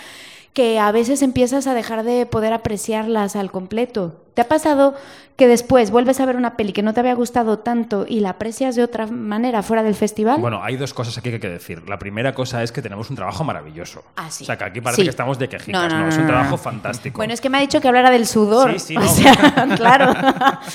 que a veces empiezas a dejar de poder apreciarlas al completo. ¿Te ha pasado que después vuelves a ver una peli que no te había gustado tanto y la aprecias de otra manera fuera del festival? Bueno, hay dos cosas aquí que hay que decir. La primera cosa es que tenemos un trabajo maravilloso. Ah, sí. O sea, que aquí parece que estamos de quejitas, no, es un trabajo fantástico. Bueno, es que me ha dicho que hablara del sudor. Sí, sí, no. O sea, claro.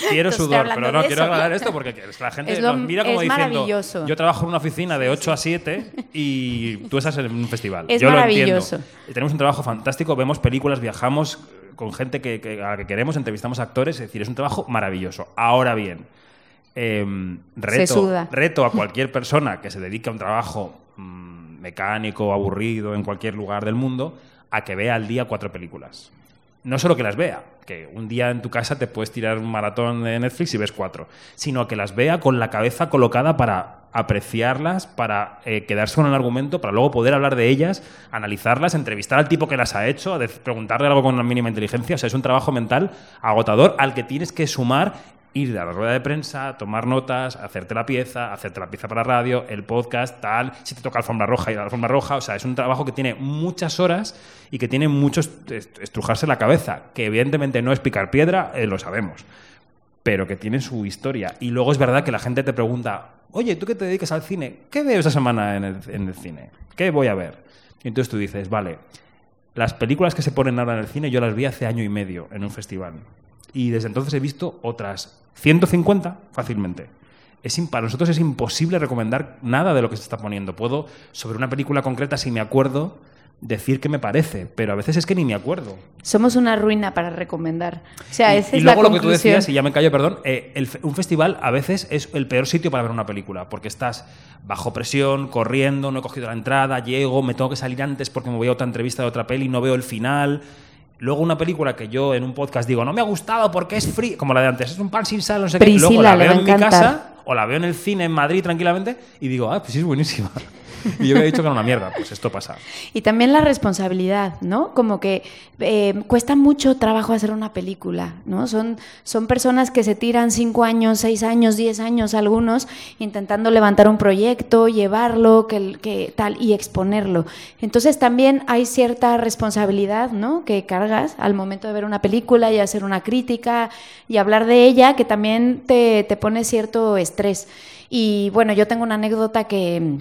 quiero sudor, pero no, quiero hablar de esto porque la gente nos mira como diciendo, yo trabajo en una oficina de 8 a 7 y tú estás en un festival. Es yo maravilloso. Lo entiendo. Y tenemos un trabajo fantástico, vemos películas, viajamos con gente que, a la que queremos, entrevistamos actores, es decir, es un trabajo maravilloso. Ahora bien, em, reto, reto a cualquier persona que se dedique a un trabajo mm, mecánico, aburrido, en cualquier lugar del mundo, a que vea al día cuatro películas. No solo que las vea, que un día en tu casa te puedes tirar un maratón de Netflix y ves cuatro, sino que las vea con la cabeza colocada para apreciarlas, para eh, quedarse con el argumento, para luego poder hablar de ellas, analizarlas, entrevistar al tipo que las ha hecho, preguntarle algo con una mínima inteligencia. O sea, es un trabajo mental agotador al que tienes que sumar ir a la rueda de prensa, tomar notas, hacerte la pieza, hacerte la pieza para radio, el podcast, tal, si te toca alfombra roja, ir a la alfombra roja, o sea, es un trabajo que tiene muchas horas y que tiene mucho estrujarse la cabeza, que evidentemente no es picar piedra, eh, lo sabemos, pero que tiene su historia. Y luego es verdad que la gente te pregunta, oye, tú que te dedicas al cine, ¿qué veo esta semana en el, cine? ¿Qué voy a ver? Y entonces tú dices, vale, las películas que se ponen ahora en el cine yo las vi hace año y medio en un festival. Y desde entonces he visto otras 150 fácilmente. Es, para nosotros es imposible recomendar nada de lo que se está poniendo. Puedo, sobre una película concreta, si me acuerdo, decir qué me parece, pero a veces es que ni me acuerdo. Somos una ruina para recomendar. O sea, y, y luego lo que tú decías, y ya me callo, perdón, eh, un festival a veces es el peor sitio para ver una película, porque estás bajo presión, corriendo, no he cogido la entrada, llego, me tengo que salir antes porque me voy a otra entrevista de otra peli, no veo el final. Luego una película que yo en un podcast digo, no me ha gustado porque es free, como la de antes, es un pan sin sal, no sé qué. Luego la veo en mi casa o la veo en el cine en Madrid tranquilamente y digo, ah, pues sí es buenísima. Y yo había dicho que era una mierda, pues esto pasa. Y también la responsabilidad, ¿no? Como que eh, cuesta mucho trabajo hacer una película, ¿no? Son, son personas que se tiran cinco años, seis años, diez años algunos, intentando levantar un proyecto, llevarlo, que, que tal, y exponerlo. Entonces también hay cierta responsabilidad, ¿no? Que cargas al momento de ver una película y hacer una crítica y hablar de ella, que también te, te pone cierto estrés. Y bueno, yo tengo una anécdota que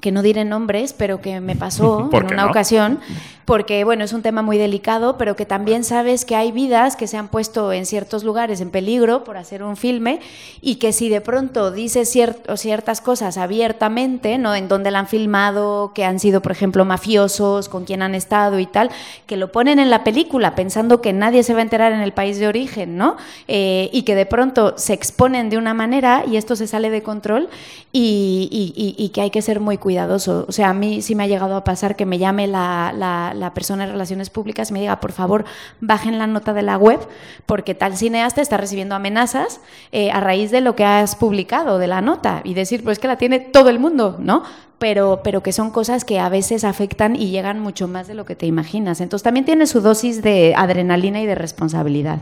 que no diré nombres, pero que me pasó en una ocasión, porque bueno, es un tema muy delicado, pero que también sabes que hay vidas que se han puesto en ciertos lugares en peligro por hacer un filme y que si de pronto dices ciertas cosas abiertamente, ¿no? En donde la han filmado, que han sido, por ejemplo, mafiosos, con quien han estado y tal, que lo ponen en la película pensando que nadie se va a enterar en el país de origen, ¿no? Eh, y que de pronto se exponen de una manera y esto se sale de control y, y, que hay que ser muy cuidadoso. O sea, a mí sí me ha llegado a pasar que me llame la, la, la persona de Relaciones Públicas me diga, por favor, bajen la nota de la web porque tal cineasta está recibiendo amenazas eh, a raíz de lo que has publicado, de la nota, y decir, pues que la tiene todo el mundo, ¿no? Pero, pero que son cosas que a veces afectan y llegan mucho más de lo que te imaginas. Entonces también tiene su dosis de adrenalina y de responsabilidad.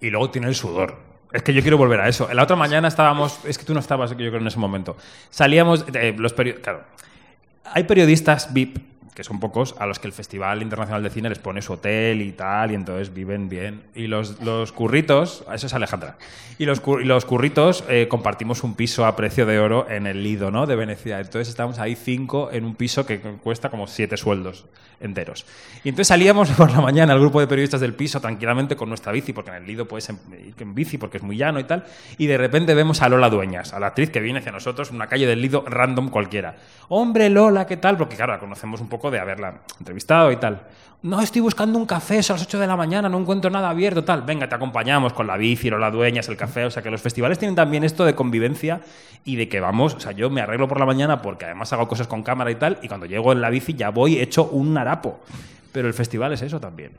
Y luego tiene el sudor. Es que yo quiero volver a eso. La otra mañana estábamos, es que tú no estabas, yo creo, en ese momento. Salíamos, los periodistas, claro, hay periodistas VIP que son pocos, a los que el Festival Internacional de Cine les pone su hotel y tal, y entonces viven bien. Y los, los curritos, eso es Alejandra, y los, los curritos eh, compartimos un piso a precio de oro en el Lido, ¿no? De Venecia. Entonces estamos ahí cinco en un piso que cuesta como siete sueldos enteros. Y entonces salíamos por la mañana al grupo de periodistas del piso tranquilamente con nuestra bici, porque en el Lido puedes ir en bici porque es muy llano y tal, y de repente vemos a Lola Dueñas, a la actriz que viene hacia nosotros en una calle del Lido random cualquiera. Hombre, Lola, ¿qué tal? Porque claro, la conocemos un poco de haberla entrevistado y tal. No, estoy buscando un café, a las 8 de la mañana, no encuentro nada abierto, tal. Venga, te acompañamos con la bici, la dueñas, el café. O sea, que los festivales tienen también esto de convivencia y de que vamos, o sea, yo me arreglo por la mañana porque además hago cosas con cámara y tal, y cuando llego en la bici ya voy hecho un harapo. Pero el festival es eso también.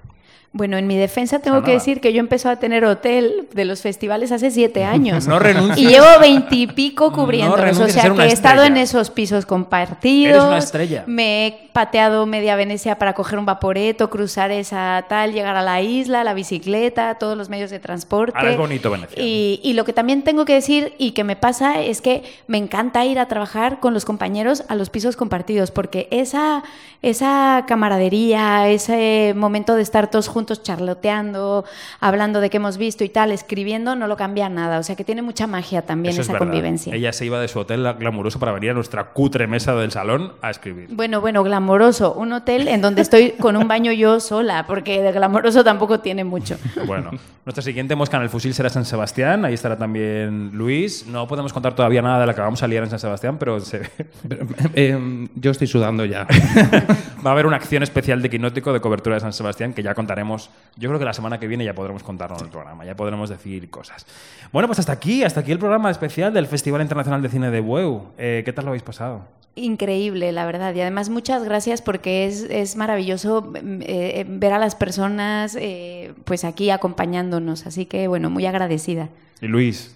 Bueno, en mi defensa tengo que decir que yo empecé a tener hotel de los festivales hace siete años. no renuncies. Y llevo veintipico cubriéndolos. o sea que he estado en esos pisos compartidos. Eres una estrella. Me he pateado media Venecia para coger un vaporeto, cruzar esa tal, llegar a la isla, la bicicleta, todos los medios de transporte. Ahora es bonito Venecia. Y, y lo que también tengo que decir y que me pasa es que me encanta ir a trabajar con los compañeros a los pisos compartidos, porque esa, esa camaradería, ese momento de estar todos juntos, charloteando, hablando de qué hemos visto y tal, escribiendo, no lo cambia nada. O sea que tiene mucha magia también esa convivencia. Ella se iba de su hotel glamuroso para venir a nuestra cutre mesa del salón a escribir. Bueno, bueno, glamoroso. Un hotel en donde estoy con un baño yo sola, porque de glamoroso tampoco tiene mucho. Bueno, nuestra siguiente mosca en el fusil será San Sebastián. Ahí estará también Luis. No podemos contar todavía nada de la que vamos a liar en San Sebastián, pero, eh, yo estoy sudando ya. Va a haber una acción especial de Quinótico de cobertura de San Sebastián que ya contaremos yo creo que la semana que viene ya podremos contarlo en el programa, ya podremos decir cosas. Bueno, pues hasta aquí, hasta aquí el programa especial del Festival Internacional de Cine de Bueu. Eh, ¿Qué tal lo habéis pasado? Increíble, la verdad. Y además muchas gracias porque es, maravilloso mm, eh, ver a las personas eh, pues aquí acompañándonos. Así que bueno, muy agradecida. Y Luis.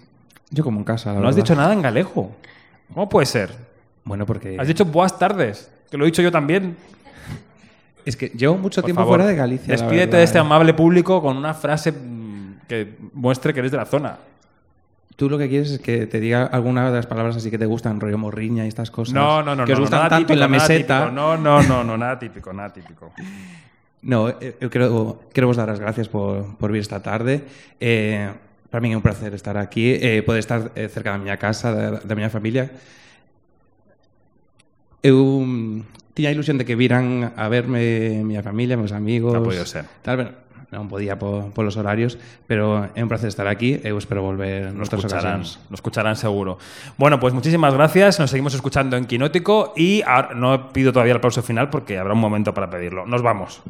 Yo como en casa. no has dicho nada en galejo. ¿Cómo puede ser? Bueno, porque... Has dicho buenas tardes, que lo he dicho yo también. Es que llevo mucho tiempo fuera de Galicia. Despídete de este amable público con una frase que muestre que eres de la zona. Tú lo que quieres es que te diga alguna de las palabras así que te gustan, rollo morriña y estas cosas. No, no, no. Que os gustan tanto en la meseta. No, no, no, no, nada típico, nada típico. No, eh, yo quiero, quiero vos dar las gracias por, por vir esta tarde. Eh, para mí es un placer estar aquí, eh, poder estar eh, cerca de mi casa, de, de mi familia. Eu tiña ilusión de que viran a verme mi familia, meus amigos. Non podido ser. Tal, pero non podía por, por los horarios, pero é un placer estar aquí eu espero volver nos escucharán, Nos escucharán seguro. Bueno, pues muchísimas gracias, nos seguimos escuchando en Quinótico y ahora, no pido todavía el aplauso final porque habrá un momento para pedirlo. Nos vamos.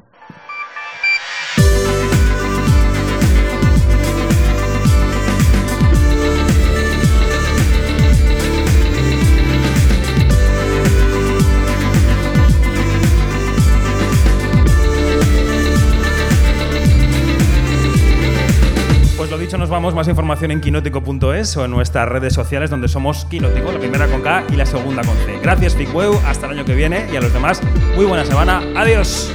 Dicho, nos vamos. Más información en quinótico.es o en nuestras redes sociales donde somos Quinótico, la primera con K y la segunda con C. Gracias, Picueu. Hasta el año que viene y a los demás, muy buena semana. Adiós.